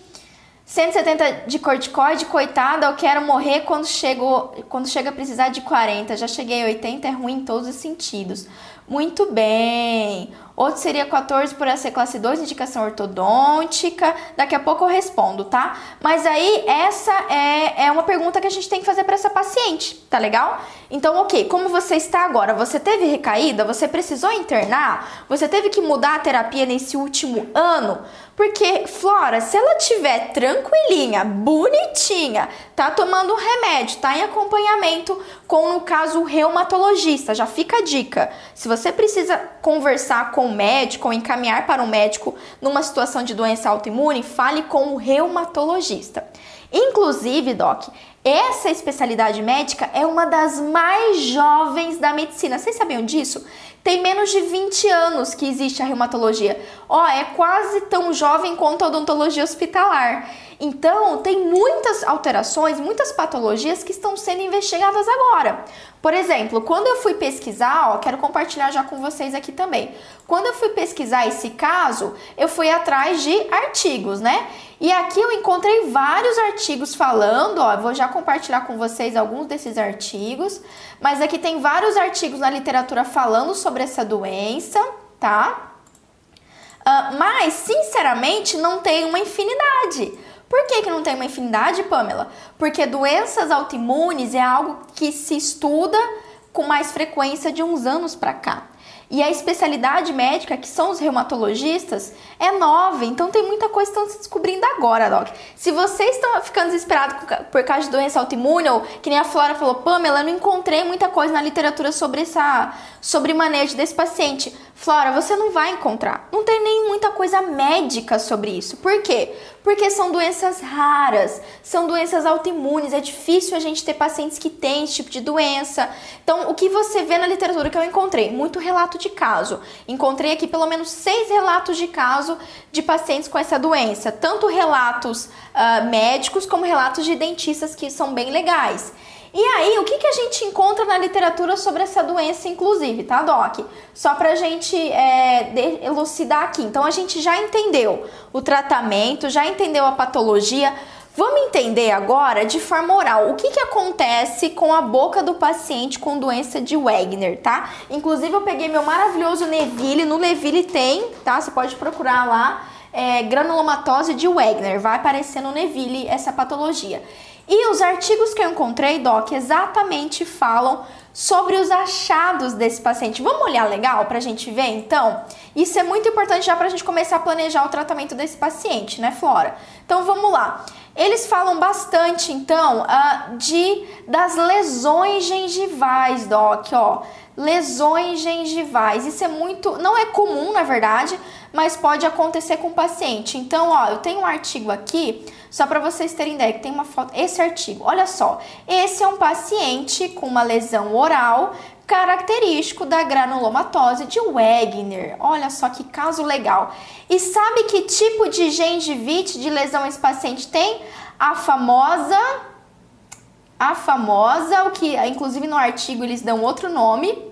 170 de corticoide, coitada, eu quero morrer quando, chego, quando chega a precisar de 40. Já cheguei a 80, é ruim em todos os sentidos. Muito bem. Outro seria 14 por essa classe 2, indicação ortodôntica. Daqui a pouco eu respondo, tá? Mas aí essa é, é uma pergunta que a gente tem que fazer para essa paciente, tá legal? Então, ok, como você está agora? Você teve recaída? Você precisou internar? Você teve que mudar a terapia nesse último ano? Porque, Flora, se ela tiver tranquilinha, bonitinha, tá tomando remédio, tá em acompanhamento com, no caso, o reumatologista, já fica a dica. Se você precisa conversar com o médico ou encaminhar para um médico numa situação de doença autoimune, fale com o reumatologista. Inclusive, Doc, essa especialidade médica é uma das mais jovens da medicina. Vocês sabiam disso? Tem menos de 20 anos que existe a reumatologia. Ó, é quase tão jovem quanto a odontologia hospitalar. Então, tem muitas alterações, muitas patologias que estão sendo investigadas agora. Por exemplo, quando eu fui pesquisar, ó, quero compartilhar já com vocês aqui também. Quando eu fui pesquisar esse caso, eu fui atrás de artigos, né? E aqui eu encontrei vários artigos falando, ó, vou já compartilhar com vocês alguns desses artigos, mas aqui tem vários artigos na literatura falando sobre essa doença, tá? Uh, mas, sinceramente, não tem uma infinidade. Por que, que não tem uma infinidade, Pamela? Porque doenças autoimunes é algo que se estuda com mais frequência de uns anos para cá. E a especialidade médica, que são os reumatologistas, é nova, então tem muita coisa que estão se descobrindo agora, Doc. Se vocês estão ficando desesperados por causa de doença autoimune, ou que nem a Flora falou, Pamela, eu não encontrei muita coisa na literatura sobre essa sobre manejo desse paciente. Flora, você não vai encontrar. Não tem nem muita coisa médica sobre isso. Por quê? Porque são doenças raras, são doenças autoimunes, é difícil a gente ter pacientes que têm esse tipo de doença. Então, o que você vê na literatura que eu encontrei? Muito relato de caso. Encontrei aqui pelo menos seis relatos de caso de pacientes com essa doença, tanto relatos uh, médicos como relatos de dentistas que são bem legais. E aí, o que, que a gente encontra na literatura sobre essa doença, inclusive, tá, Doc? Só pra gente é, elucidar aqui. Então, a gente já entendeu o tratamento, já entendeu a patologia. Vamos entender agora, de forma oral, o que, que acontece com a boca do paciente com doença de Wegener, tá? Inclusive, eu peguei meu maravilhoso Neville. No Neville tem, tá? Você pode procurar lá. É, granulomatose de Wegener, vai aparecer no Neville essa patologia. E os artigos que eu encontrei, Doc, exatamente falam sobre os achados desse paciente. Vamos olhar legal para a gente ver então? Isso é muito importante já para a gente começar a planejar o tratamento desse paciente, né, Flora? Então vamos lá. Eles falam bastante, então, uh, de das lesões gengivais, Doc, ó. Lesões gengivais. Isso é muito. Não é comum, na verdade, mas pode acontecer com o paciente. Então, ó, eu tenho um artigo aqui só para vocês terem ideia, que tem uma foto, esse artigo. Olha só, esse é um paciente com uma lesão oral característico da granulomatose de Wegener. Olha só que caso legal. E sabe que tipo de gengivite de lesão esse paciente tem? A famosa a famosa, o que inclusive no artigo eles dão outro nome,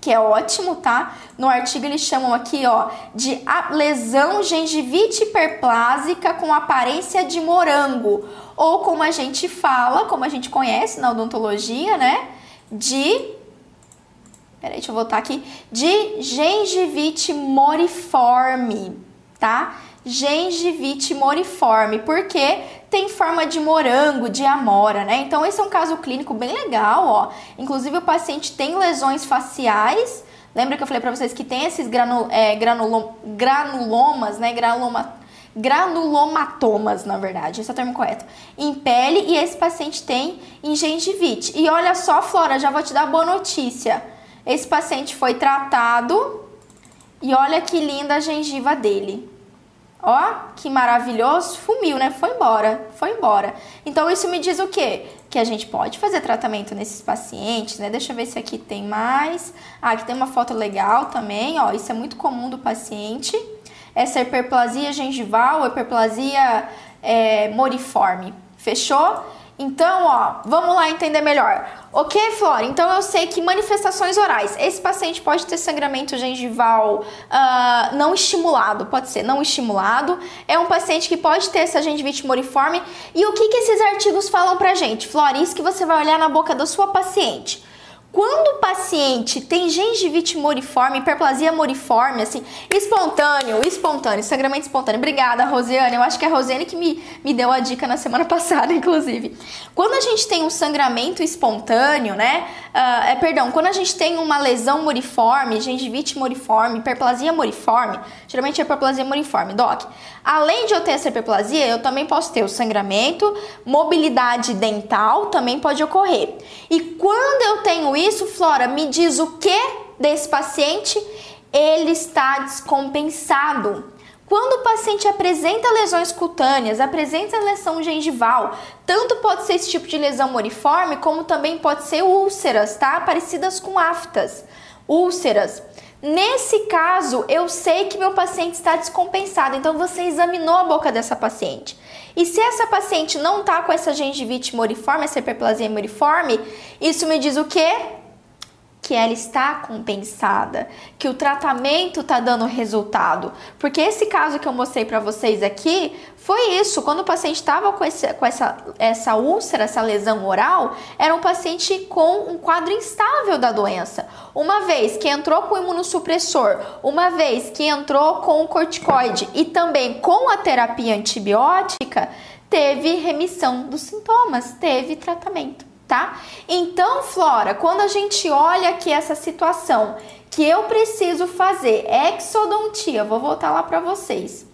que é ótimo, tá? No artigo eles chamam aqui, ó, de lesão gengivite hiperplásica com aparência de morango, ou como a gente fala, como a gente conhece na odontologia, né? De Peraí, deixa eu voltar aqui. De gengivite moriforme, tá? Gengivite moriforme, porque tem forma de morango, de amora, né? Então esse é um caso clínico bem legal, ó. Inclusive o paciente tem lesões faciais. Lembra que eu falei para vocês que tem esses granul, é, granulom, granulomas, né? Granuloma, granulomatomas, na verdade, esse é o termo correto, em pele e esse paciente tem em gengivite. E olha só, Flora, já vou te dar boa notícia. Esse paciente foi tratado e olha que linda a gengiva dele. Ó, que maravilhoso, fumiu, né? Foi embora, foi embora. Então isso me diz o quê? Que a gente pode fazer tratamento nesses pacientes, né? Deixa eu ver se aqui tem mais. Ah, aqui tem uma foto legal também, ó. Isso é muito comum do paciente. Essa hiperplasia gengival, hiperplasia é, moriforme. Fechou? Então, ó, vamos lá entender melhor. Ok, Flora? Então eu sei que manifestações orais. Esse paciente pode ter sangramento gengival uh, não estimulado, pode ser não estimulado. É um paciente que pode ter essa gengivite moriforme. E o que, que esses artigos falam pra gente? Flora, isso que você vai olhar na boca da sua paciente. Quando o paciente tem gengivite moriforme, hiperplasia moriforme, assim, espontâneo, espontâneo, sangramento espontâneo. Obrigada, Rosiane. Eu acho que é a Rosiane que me, me deu a dica na semana passada, inclusive. Quando a gente tem um sangramento espontâneo, né? Uh, é, perdão, quando a gente tem uma lesão moriforme, gengivite moriforme, hiperplasia moriforme, geralmente é hiperplasia moriforme, doc. Além de eu ter essa hiperplasia, eu também posso ter o sangramento, mobilidade dental também pode ocorrer. E quando eu tenho isso, Flora, me diz o que desse paciente? Ele está descompensado. Quando o paciente apresenta lesões cutâneas, apresenta lesão gengival, tanto pode ser esse tipo de lesão moriforme, como também pode ser úlceras, tá? Parecidas com aftas. Úlceras. Nesse caso, eu sei que meu paciente está descompensado, então você examinou a boca dessa paciente. E se essa paciente não está com essa gengivite moriforme, essa hiperplasia moriforme, isso me diz o quê? Que ela está compensada, que o tratamento está dando resultado. Porque esse caso que eu mostrei para vocês aqui foi isso. Quando o paciente estava com, esse, com essa, essa úlcera, essa lesão oral, era um paciente com um quadro instável da doença. Uma vez que entrou com o imunossupressor, uma vez que entrou com o corticoide e também com a terapia antibiótica, teve remissão dos sintomas, teve tratamento tá? Então, Flora, quando a gente olha aqui essa situação que eu preciso fazer exodontia, vou voltar lá para vocês.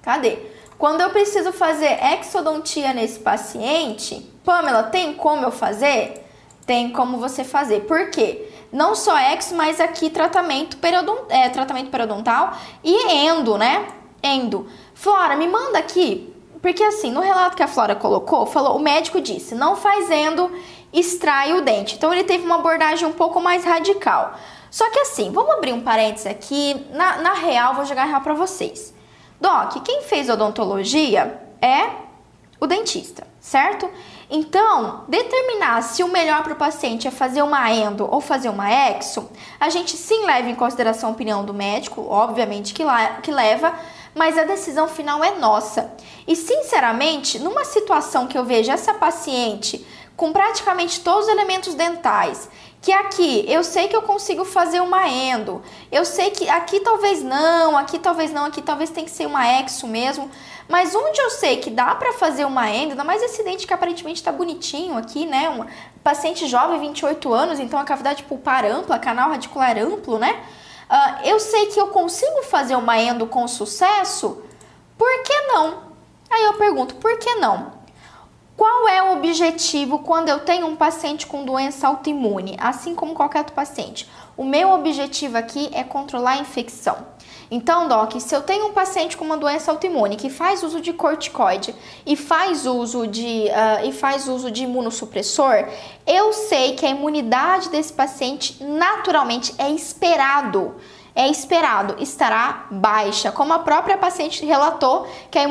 Cadê? Quando eu preciso fazer exodontia nesse paciente, Pamela, tem como eu fazer? Tem como você fazer. Por quê? Não só ex, mas aqui tratamento, periodont, é, tratamento periodontal e endo, né? Endo. Flora, me manda aqui, porque assim, no relato que a Flora colocou, falou, o médico disse, não faz endo, extrai o dente. Então ele teve uma abordagem um pouco mais radical. Só que assim, vamos abrir um parênteses aqui, na, na real, vou jogar real para vocês. Doc, quem fez odontologia é o dentista, certo? Então, determinar se o melhor para o paciente é fazer uma endo ou fazer uma exo, a gente sim leva em consideração a opinião do médico, obviamente que, la que leva, mas a decisão final é nossa. E sinceramente, numa situação que eu vejo essa paciente com praticamente todos os elementos dentais que aqui eu sei que eu consigo fazer uma endo, eu sei que aqui talvez não, aqui talvez não, aqui talvez tem que ser uma exo mesmo, mas onde eu sei que dá para fazer uma endo, ainda mais esse dente que aparentemente está bonitinho aqui, né, um paciente jovem, 28 anos, então a cavidade pulpar ampla, canal radicular amplo, né, uh, eu sei que eu consigo fazer uma endo com sucesso, por que não? Aí eu pergunto, por que não? Qual é o objetivo quando eu tenho um paciente com doença autoimune, assim como qualquer outro paciente? O meu objetivo aqui é controlar a infecção. Então, Doc, se eu tenho um paciente com uma doença autoimune que faz uso de corticoide e faz uso de, uh, e faz uso de imunossupressor, eu sei que a imunidade desse paciente naturalmente é esperado é esperado estará baixa, como a própria paciente relatou que a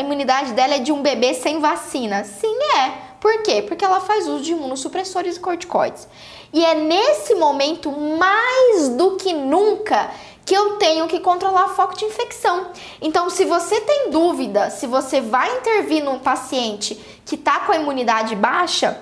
imunidade dela é de um bebê sem vacina. Sim, é. Por quê? Porque ela faz uso de imunossupressores e corticoides. E é nesse momento, mais do que nunca, que eu tenho que controlar foco de infecção. Então, se você tem dúvida se você vai intervir num paciente que está com a imunidade baixa,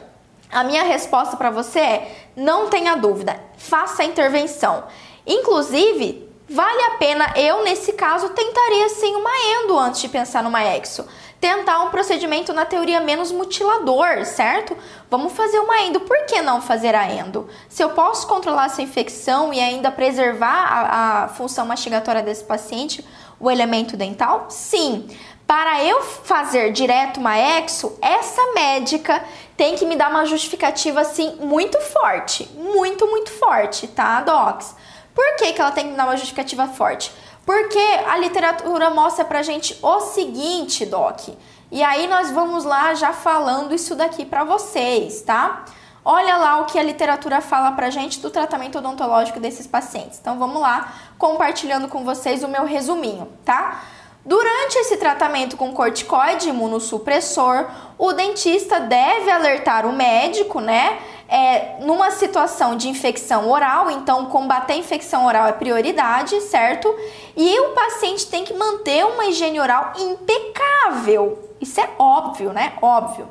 a minha resposta para você é: não tenha dúvida, faça a intervenção. Inclusive, vale a pena, eu nesse caso tentaria sim uma endo antes de pensar numa exo. Tentar um procedimento na teoria menos mutilador, certo? Vamos fazer uma endo. Por que não fazer a endo? Se eu posso controlar essa infecção e ainda preservar a, a função mastigatória desse paciente, o elemento dental? Sim. Para eu fazer direto uma exo, essa médica tem que me dar uma justificativa assim muito forte, muito, muito forte, tá, docs? Por que, que ela tem que dar uma justificativa forte? Porque a literatura mostra pra gente o seguinte, Doc. E aí nós vamos lá já falando isso daqui para vocês, tá? Olha lá o que a literatura fala pra gente do tratamento odontológico desses pacientes. Então vamos lá, compartilhando com vocês o meu resuminho, tá? Durante esse tratamento com corticoide imunossupressor, o dentista deve alertar o médico, né? É, numa situação de infecção oral, então combater a infecção oral é prioridade, certo? E o paciente tem que manter uma higiene oral impecável. Isso é óbvio, né? Óbvio.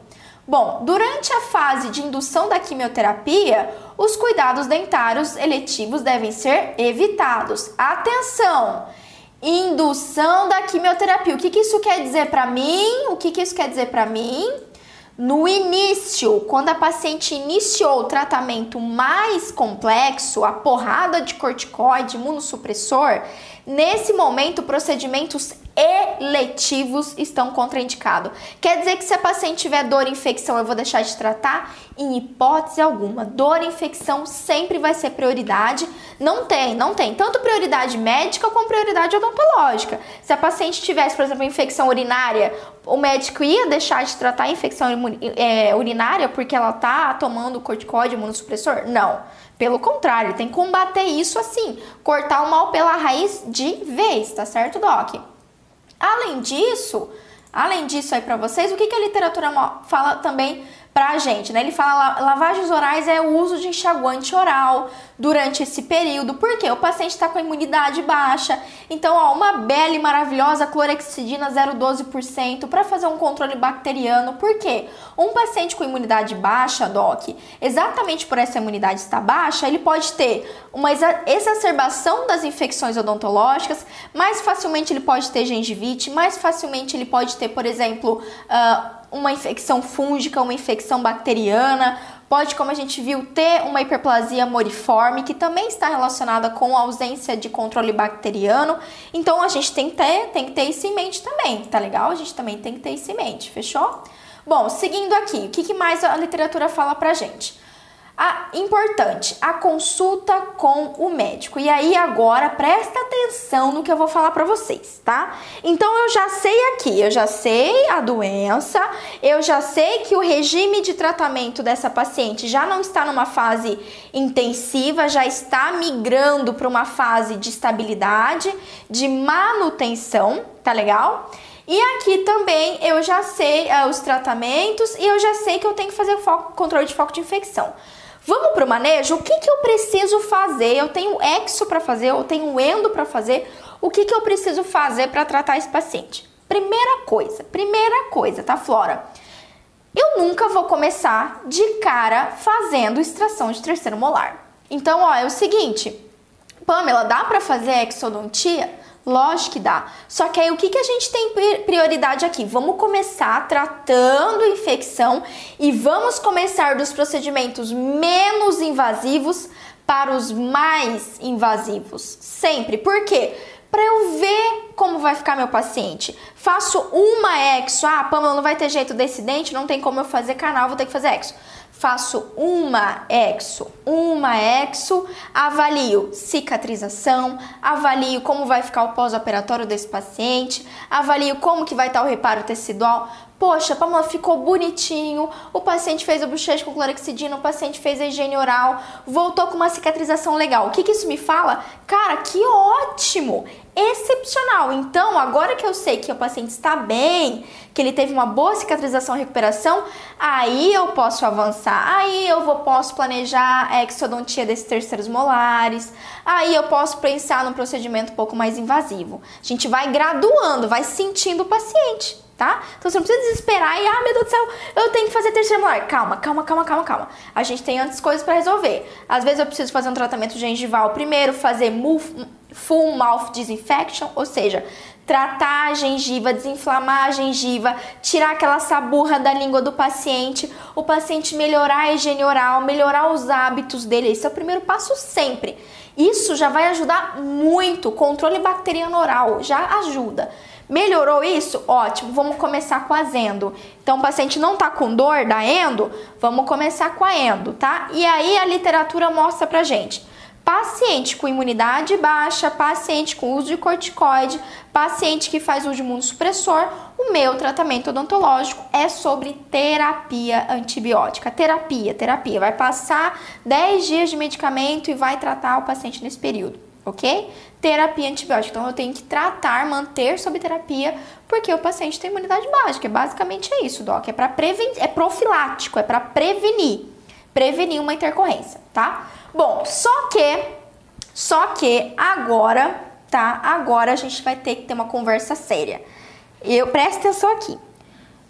Bom, durante a fase de indução da quimioterapia, os cuidados dentários eletivos devem ser evitados. Atenção! Indução da quimioterapia. O que, que isso quer dizer para mim? O que, que isso quer dizer para mim? No início, quando a paciente iniciou o tratamento mais complexo, a porrada de corticoide, imunossupressor, nesse momento procedimentos eletivos estão contraindicados. Quer dizer que se a paciente tiver dor e infecção, eu vou deixar de tratar? Em hipótese alguma. Dor e infecção sempre vai ser prioridade. Não tem, não tem. Tanto prioridade médica como prioridade odontológica. Se a paciente tivesse, por exemplo, infecção urinária, o médico ia deixar de tratar a infecção é, urinária porque ela tá tomando corticóide, imunossupressor? Não. Pelo contrário, tem que combater isso assim, cortar o mal pela raiz de vez, tá certo, Doc? Além disso, além disso aí para vocês, o que, que a literatura fala também pra gente, né? Ele fala lavagens orais é o uso de enxaguante oral durante esse período, porque o paciente está com a imunidade baixa. Então, ó, uma bela e maravilhosa clorexidina 0,12% para fazer um controle bacteriano. Por quê? Um paciente com imunidade baixa, doc, exatamente por essa imunidade estar baixa, ele pode ter uma exacerbação das infecções odontológicas, mais facilmente ele pode ter gengivite, mais facilmente ele pode ter, por exemplo, uh, uma infecção fúngica, uma infecção bacteriana, pode, como a gente viu, ter uma hiperplasia moriforme, que também está relacionada com a ausência de controle bacteriano. Então a gente tem que ter, tem que ter isso em mente também, tá legal? A gente também tem que ter isso em mente, fechou? Bom, seguindo aqui, o que, mais a literatura fala pra gente? Importante, a consulta com o médico. E aí agora presta atenção no que eu vou falar para vocês, tá? Então eu já sei aqui, eu já sei a doença, eu já sei que o regime de tratamento dessa paciente já não está numa fase intensiva, já está migrando para uma fase de estabilidade, de manutenção, tá legal? E aqui também eu já sei uh, os tratamentos e eu já sei que eu tenho que fazer o foco, controle de foco de infecção. Vamos para o manejo? O que, que eu preciso fazer? Eu tenho exo para fazer, eu tenho endo para fazer. O que, que eu preciso fazer para tratar esse paciente? Primeira coisa, primeira coisa, tá, Flora? Eu nunca vou começar de cara fazendo extração de terceiro molar. Então, ó, é o seguinte, Pamela, dá para fazer exodontia? Lógico que dá. Só que aí o que, que a gente tem prioridade aqui? Vamos começar tratando infecção e vamos começar dos procedimentos menos invasivos para os mais invasivos. Sempre. Por quê? Para eu ver como vai ficar meu paciente. Faço uma exo. Ah, Pamela, não vai ter jeito desse dente, não tem como eu fazer canal, vou ter que fazer exo faço uma exo, uma exo, avalio cicatrização, avalio como vai ficar o pós-operatório desse paciente, avalio como que vai estar o reparo tecidual. Poxa, Pamela, ficou bonitinho, o paciente fez o bochecho com clorexidina, o paciente fez a higiene oral, voltou com uma cicatrização legal. O que, que isso me fala? Cara, que ótimo! excepcional. Então, agora que eu sei que o paciente está bem, que ele teve uma boa cicatrização e recuperação, aí eu posso avançar. Aí eu vou, posso planejar a exodontia desses terceiros molares. Aí eu posso pensar num procedimento um pouco mais invasivo. A gente vai graduando, vai sentindo o paciente. Tá? Então você não precisa desesperar e, ah, meu Deus do céu, eu tenho que fazer terceiro molar. Calma, calma, calma, calma, calma. A gente tem antes coisas para resolver. Às vezes eu preciso fazer um tratamento gengival primeiro, fazer full mouth disinfection, ou seja, tratar a gengiva, desinflamar a gengiva, tirar aquela saburra da língua do paciente, o paciente melhorar a higiene oral, melhorar os hábitos dele. Esse é o primeiro passo sempre. Isso já vai ajudar muito. Controle bacteriano oral já ajuda. Melhorou isso? Ótimo, vamos começar com a endo. Então, o paciente não tá com dor da endo, vamos começar com a endo, tá? E aí a literatura mostra pra gente paciente com imunidade baixa, paciente com uso de corticoide, paciente que faz uso de imunossupressor, o meu tratamento odontológico é sobre terapia antibiótica. Terapia, terapia. Vai passar 10 dias de medicamento e vai tratar o paciente nesse período, ok? Terapia antibiótica. Então eu tenho que tratar, manter sob terapia, porque o paciente tem imunidade baixa, que basicamente é isso, doc. É para prevenir, é profilático, é para prevenir, prevenir uma intercorrência, tá? Bom, só que, só que agora, tá? Agora a gente vai ter que ter uma conversa séria. Eu preste atenção aqui.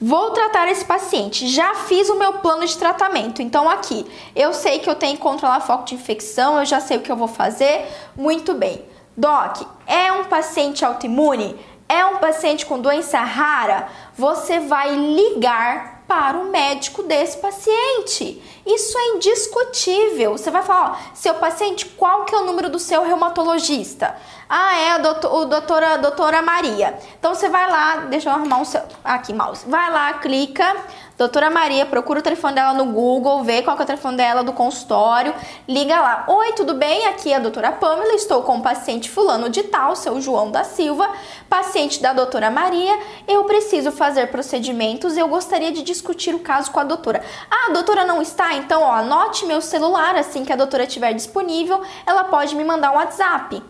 Vou tratar esse paciente. Já fiz o meu plano de tratamento. Então aqui, eu sei que eu tenho que controlar foco de infecção, eu já sei o que eu vou fazer. Muito bem. Doc, é um paciente autoimune? É um paciente com doença rara? Você vai ligar para o médico desse paciente. Isso é indiscutível. Você vai falar, ó, seu paciente, qual que é o número do seu reumatologista? Ah, é a doutor, o doutora, doutora Maria. Então você vai lá, deixa eu arrumar um seu, aqui, mouse. Vai lá, clica Doutora Maria, procura o telefone dela no Google, vê qual é o telefone dela do consultório, liga lá. Oi, tudo bem? Aqui é a doutora Pamela, estou com o paciente fulano de tal, seu João da Silva, paciente da doutora Maria. Eu preciso fazer procedimentos eu gostaria de discutir o caso com a doutora. Ah, a doutora não está? Então, ó, anote meu celular, assim que a doutora estiver disponível, ela pode me mandar um WhatsApp.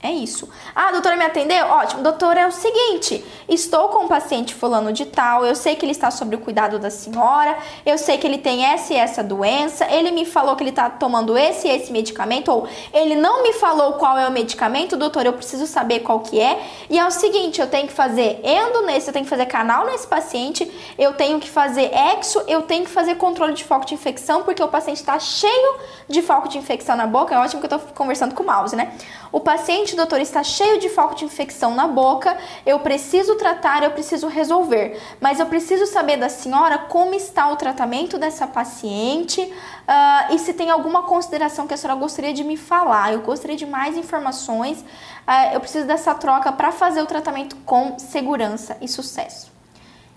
É isso. Ah, a doutora me atendeu? Ótimo. Doutora, é o seguinte: estou com um paciente fulano de tal, eu sei que ele está sob o cuidado da senhora, eu sei que ele tem essa e essa doença, ele me falou que ele está tomando esse e esse medicamento, ou ele não me falou qual é o medicamento, doutor, eu preciso saber qual que é. E é o seguinte: eu tenho que fazer endo nesse, eu tenho que fazer canal nesse paciente, eu tenho que fazer exo, eu tenho que fazer controle de foco de infecção, porque o paciente está cheio de foco de infecção na boca. É ótimo que eu estou conversando com o mouse, né? O paciente paciente, doutor, está cheio de foco de infecção na boca, eu preciso tratar, eu preciso resolver. Mas eu preciso saber da senhora como está o tratamento dessa paciente uh, e se tem alguma consideração que a senhora gostaria de me falar. Eu gostaria de mais informações. Uh, eu preciso dessa troca para fazer o tratamento com segurança e sucesso.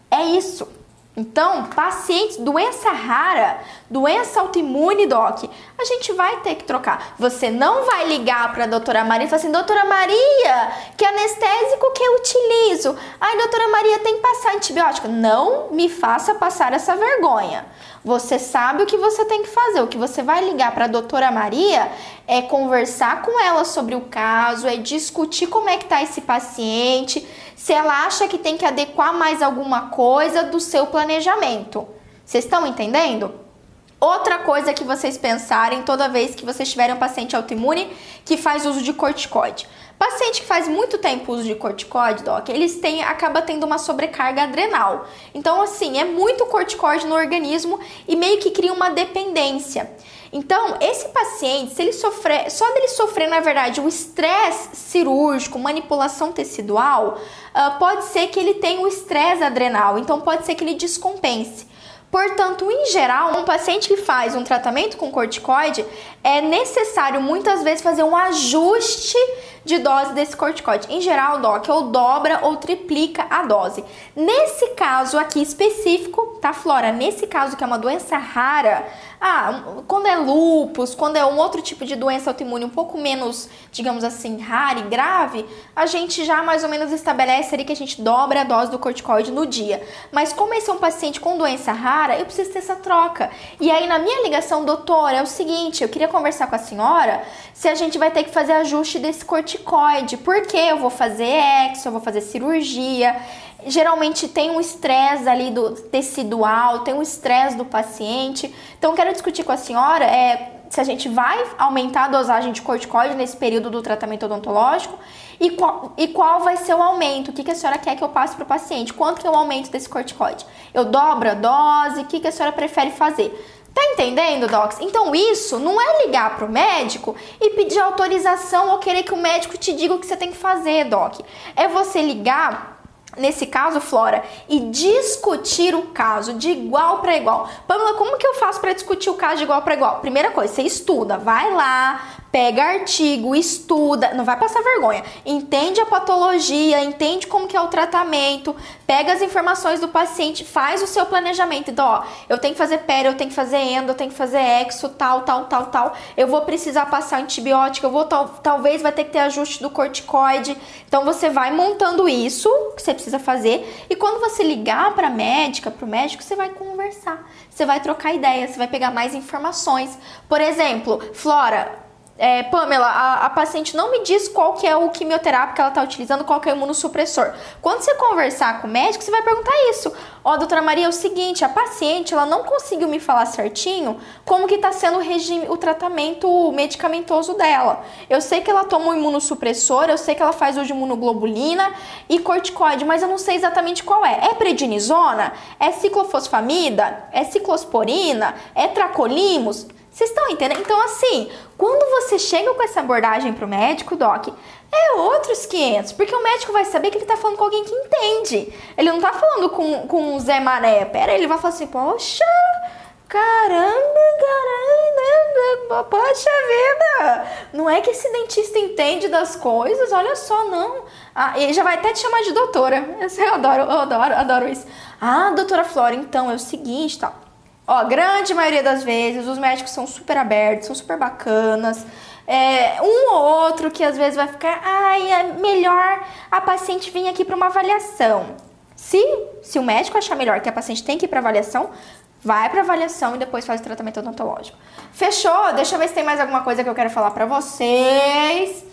É isso. Então, pacientes, doença rara, doença autoimune, doc, a gente vai ter que trocar. Você não vai ligar para a doutora Maria e falar assim, doutora Maria, que anestésico que eu utilizo? Ai, doutora Maria, tem que passar antibiótico. Não me faça passar essa vergonha. Você sabe o que você tem que fazer. O que você vai ligar para a doutora Maria é conversar com ela sobre o caso, é discutir como é que tá esse paciente, se ela acha que tem que adequar mais alguma coisa do seu planejamento. Vocês estão entendendo? Outra coisa que vocês pensarem toda vez que vocês tiverem um paciente autoimune que faz uso de corticoide. Paciente que faz muito tempo uso de corticoide, doc, eles têm, acaba tendo uma sobrecarga adrenal. Então, assim, é muito corticoide no organismo e meio que cria uma dependência. Então, esse paciente, se ele sofrer, só dele sofrer, na verdade, o estresse cirúrgico, manipulação tecidual, uh, pode ser que ele tenha o estresse adrenal, então pode ser que ele descompense. Portanto, em geral, um paciente que faz um tratamento com corticoide é necessário muitas vezes fazer um ajuste de dose desse corticoide. Em geral, doc, ou dobra ou triplica a dose. Nesse caso aqui específico, tá, Flora? Nesse caso que é uma doença rara, ah, quando é lupus, quando é um outro tipo de doença autoimune um pouco menos, digamos assim, rara e grave, a gente já mais ou menos estabelece ali que a gente dobra a dose do corticoide no dia. Mas como esse é um paciente com doença rara, eu preciso ter essa troca. E aí na minha ligação, doutor, é o seguinte, eu queria conversar com a senhora se a gente vai ter que fazer ajuste desse corticoide, porque eu vou fazer exo, eu vou fazer cirurgia, geralmente tem um estresse ali do tecidual, tem um estresse do paciente. Então, quero discutir com a senhora é, se a gente vai aumentar a dosagem de corticoide nesse período do tratamento odontológico e qual, e qual vai ser o aumento, o que, que a senhora quer que eu passe para o paciente, quanto que é o aumento desse corticoide. Eu dobro a dose, o que, que a senhora prefere fazer? Tá entendendo, Docs? Então isso não é ligar pro médico e pedir autorização ou querer que o médico te diga o que você tem que fazer, Doc. É você ligar nesse caso, Flora, e discutir o caso de igual para igual. Pamela, como que eu faço para discutir o caso de igual para igual? Primeira coisa, você estuda, vai lá, pega artigo, estuda, não vai passar vergonha. Entende a patologia, entende como que é o tratamento, pega as informações do paciente, faz o seu planejamento. Então, ó, eu tenho que fazer peri, eu tenho que fazer endo, eu tenho que fazer exo, tal, tal, tal, tal. Eu vou precisar passar antibiótico, eu vou tal, talvez vai ter que ter ajuste do corticoide. Então você vai montando isso que você precisa fazer e quando você ligar para médica, para o médico, você vai conversar. Você vai trocar ideias, você vai pegar mais informações. Por exemplo, Flora, é, Pamela, a, a, paciente não me diz qual que é o quimioterápico que ela está utilizando, qual que é o imunossupressor. Quando você conversar com o médico, você vai perguntar isso. Ó, oh, doutora Maria, é o seguinte, a paciente, ela não conseguiu me falar certinho como que está sendo o regime, o tratamento medicamentoso dela. Eu sei que ela toma um imunossupressor, eu sei que ela faz hoje imunoglobulina e corticoide, mas eu não sei exatamente qual é. É prednisona? É ciclofosfamida? É ciclosporina? É tracolimos? Vocês estão entendendo? Então, assim, quando você chega com essa abordagem pro médico, doc, é outros 500, porque o médico vai saber que ele tá falando com alguém que entende. Ele não tá falando com, com o Zé Mané. Pera, ele vai falar assim, poxa, caramba, caramba, poxa vida. Não é que esse dentista entende das coisas, olha só, não. Ah, ele já vai até te chamar de doutora. Eu adoro, eu adoro, adoro isso. Ah, doutora Flora, então é o seguinte, tal. Tá. Ó, grande maioria das vezes os médicos são super abertos, são super bacanas. É, um ou outro que às vezes vai ficar, ai, é melhor a paciente vir aqui para uma avaliação. Se, se o médico achar melhor que a paciente tem que ir para avaliação, vai para avaliação e depois faz o tratamento odontológico. Fechou? Deixa eu ver se tem mais alguma coisa que eu quero falar para vocês.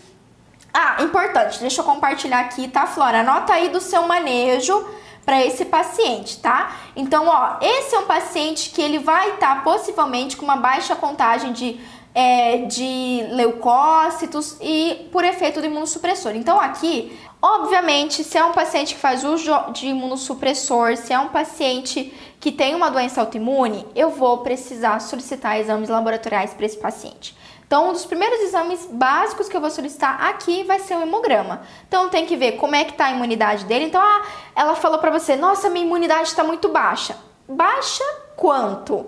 Ah, importante, deixa eu compartilhar aqui, tá, Flora? Anota aí do seu manejo para esse paciente, tá? Então, ó, esse é um paciente que ele vai estar tá, possivelmente com uma baixa contagem de é, de leucócitos e por efeito do imunossupressor. Então aqui, obviamente, se é um paciente que faz uso de imunossupressor, se é um paciente que tem uma doença autoimune, eu vou precisar solicitar exames laboratoriais para esse paciente. Então, um dos primeiros exames básicos que eu vou solicitar aqui vai ser o hemograma. Então, tem que ver como é que está a imunidade dele. Então, ah, ela falou para você, nossa, minha imunidade está muito baixa. Baixa quanto?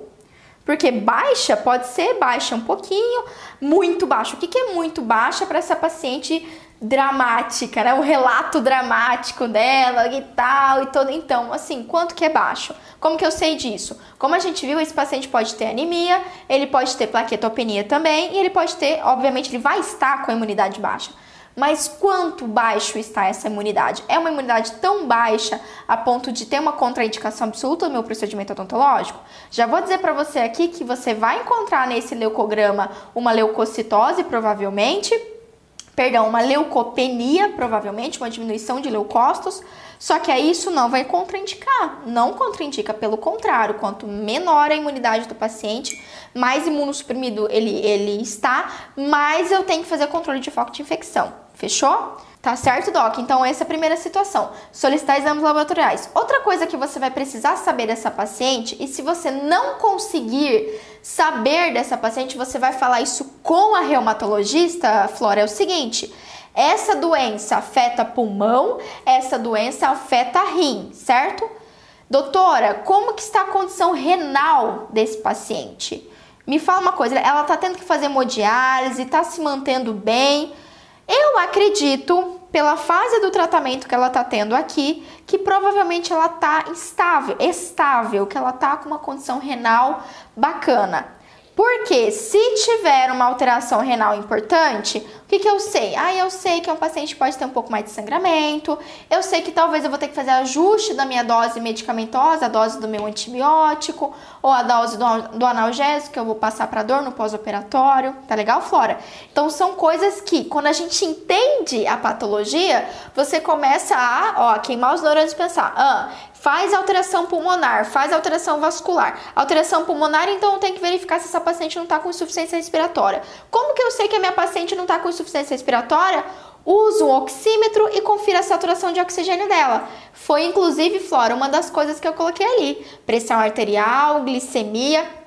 Porque baixa pode ser baixa um pouquinho, muito baixa. O que, que é muito baixa para essa paciente dramática, né? Um relato dramático dela e tal e todo. Então, assim, quanto que é baixo? Como que eu sei disso? Como a gente viu, esse paciente pode ter anemia, ele pode ter plaquetopenia também e ele pode ter, obviamente, ele vai estar com a imunidade baixa. Mas quanto baixo está essa imunidade? É uma imunidade tão baixa a ponto de ter uma contraindicação absoluta do meu procedimento odontológico? Já vou dizer para você aqui que você vai encontrar nesse leucograma uma leucocitose, provavelmente, perdão, uma leucopenia, provavelmente, uma diminuição de leucócitos, só que aí isso não vai contraindicar, não contraindica, pelo contrário, quanto menor a imunidade do paciente, mais imunossuprimido ele, ele está, mais eu tenho que fazer controle de foco de infecção. Fechou? Tá certo, Doc? Então, essa é a primeira situação. Solicitar exames laboratoriais. Outra coisa que você vai precisar saber dessa paciente, e se você não conseguir saber dessa paciente, você vai falar isso com a reumatologista, Flora, é o seguinte. Essa doença afeta pulmão, essa doença afeta rim, certo? Doutora, como que está a condição renal desse paciente? Me fala uma coisa, ela está tendo que fazer hemodiálise, está se mantendo bem? Eu acredito, pela fase do tratamento que ela está tendo aqui, que provavelmente ela está estável, estável, que ela está com uma condição renal bacana. Porque se tiver uma alteração renal importante, o que, que eu sei? Ah, eu sei que um paciente pode ter um pouco mais de sangramento, eu sei que talvez eu vou ter que fazer ajuste da minha dose medicamentosa, a dose do meu antibiótico, ou a dose do, do analgésico que eu vou passar para dor no pós-operatório. Tá legal, Flora? Então são coisas que, quando a gente entende a patologia, você começa a ó, queimar os neurônios e pensar: ah, faz alteração pulmonar, faz alteração vascular. Alteração pulmonar, então eu tenho que verificar se essa paciente não está com insuficiência respiratória. Como que eu sei que a minha paciente não está com insuficiência respiratória? Usa um oxímetro e confira a saturação de oxigênio dela. Foi inclusive, Flora, uma das coisas que eu coloquei ali. Pressão arterial, glicemia.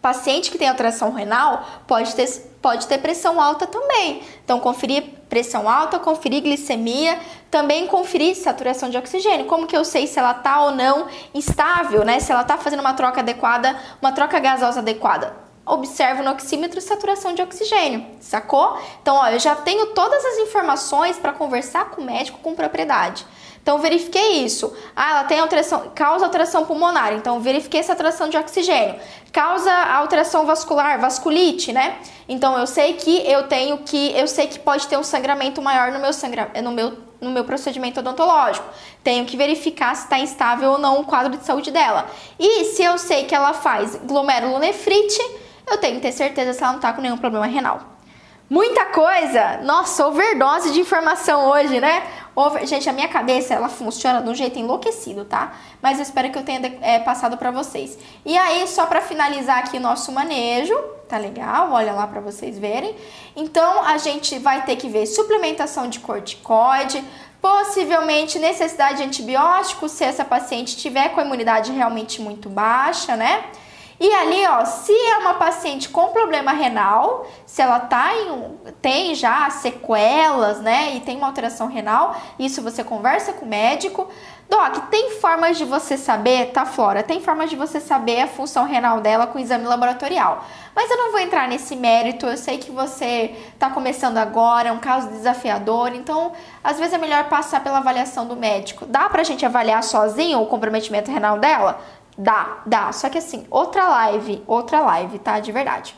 Paciente que tem alteração renal pode ter, pode ter pressão alta também. Então, conferir pressão alta, conferir glicemia, também conferir saturação de oxigênio. Como que eu sei se ela tá ou não estável, né? Se ela tá fazendo uma troca adequada, uma troca gasosa adequada. Observo no oxímetro saturação de oxigênio, sacou? Então, ó, eu já tenho todas as informações para conversar com o médico com propriedade. Então, verifiquei isso. Ah, ela tem alteração, causa alteração pulmonar. Então, verifiquei essa alteração de oxigênio. Causa alteração vascular, vasculite, né? Então, eu sei que eu tenho que, eu sei que pode ter um sangramento maior no meu sangra, no meu no meu procedimento odontológico. Tenho que verificar se está instável ou não o quadro de saúde dela. E se eu sei que ela faz glomerulonefrite, eu tenho que ter certeza se ela não está com nenhum problema renal. Muita coisa! Nossa, overdose de informação hoje, né? Over... Gente, a minha cabeça, ela funciona de um jeito enlouquecido, tá? Mas eu espero que eu tenha é, passado para vocês. E aí, só para finalizar aqui o nosso manejo, tá legal? Olha lá para vocês verem. Então, a gente vai ter que ver suplementação de corticoide, possivelmente necessidade de antibiótico se essa paciente tiver com a imunidade realmente muito baixa, né? E ali, ó, se é uma paciente com problema renal, se ela tá em, tem já sequelas, né, e tem uma alteração renal, isso você conversa com o médico. Doc, tem formas de você saber, tá, Flora? Tem formas de você saber a função renal dela com exame laboratorial. Mas eu não vou entrar nesse mérito, eu sei que você tá começando agora, é um caso desafiador, então às vezes é melhor passar pela avaliação do médico. Dá pra gente avaliar sozinho o comprometimento renal dela? Dá, dá. Só que assim, outra live, outra live, tá? De verdade.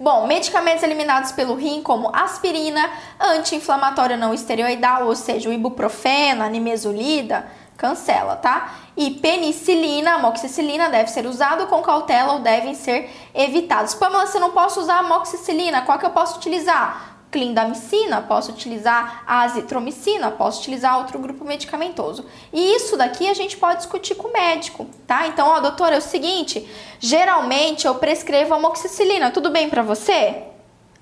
Bom, medicamentos eliminados pelo rim, como aspirina, anti-inflamatório não esteroidal, ou seja, o ibuprofeno, a nimesulida, cancela, tá? E penicilina, amoxicilina deve ser usado com cautela ou devem ser evitados. Pamela, se não posso usar amoxicilina, qual que eu posso utilizar? Clindamicina, posso utilizar azitromicina, posso utilizar outro grupo medicamentoso. E isso daqui a gente pode discutir com o médico, tá? Então, ó, doutora, é o seguinte, geralmente eu prescrevo amoxicilina, tudo bem para você?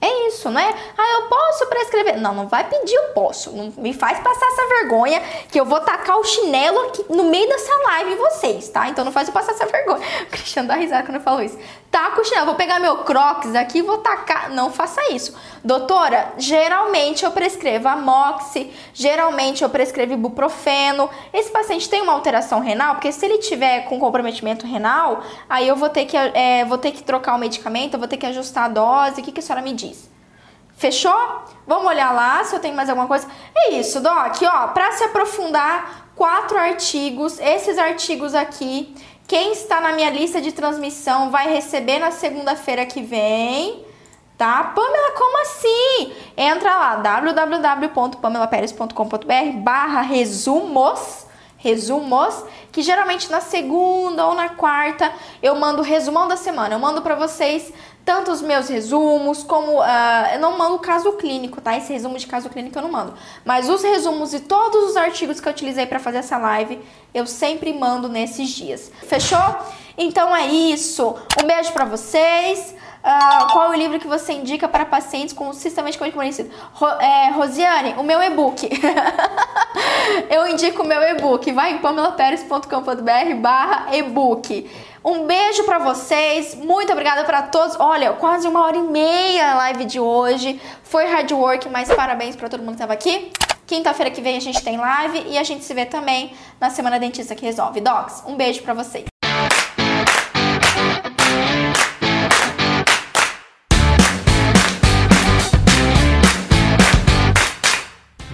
É isso, né? Ah, eu posso prescrever. Não, não vai pedir, eu posso. Não me faz passar essa vergonha que eu vou tacar o chinelo aqui no meio dessa live em vocês, tá? Então não faz eu passar essa vergonha. O Cristiano dá risada quando eu falo isso. Taca o chinelo, vou pegar meu crocs aqui e vou tacar. Não faça isso. Doutora, geralmente eu prescrevo amoxi, geralmente eu prescrevo ibuprofeno. Esse paciente tem uma alteração renal, porque se ele tiver com comprometimento renal, aí eu vou ter que, é, vou ter que trocar o medicamento, eu vou ter que ajustar a dose. O que, que a senhora me diz? Fechou? Vamos olhar lá se eu tenho mais alguma coisa. É isso, Doc. Ó, para se aprofundar, quatro artigos. Esses artigos aqui, quem está na minha lista de transmissão vai receber na segunda-feira que vem. Tá? Pamela, como assim? Entra lá, www.pamelaperes.com.br barra resumos resumos, que geralmente na segunda ou na quarta eu mando o resumão da semana. Eu mando para vocês tanto os meus resumos, como. Uh, eu não mando caso clínico, tá? Esse resumo de caso clínico eu não mando. Mas os resumos e todos os artigos que eu utilizei para fazer essa live, eu sempre mando nesses dias. Fechou? Então é isso. Um beijo para vocês. Uh, qual é o livro que você indica para pacientes com sistema de conhecido? Ro é, Rosiane, o meu e-book. eu indico o meu e-book. Vai em pamelaperes.com.br barra e-book. Um beijo para vocês, muito obrigada para todos. Olha, quase uma hora e meia a live de hoje. Foi hard work, mas parabéns para todo mundo que estava aqui. Quinta-feira que vem a gente tem live e a gente se vê também na Semana Dentista que Resolve. Docs, um beijo para vocês.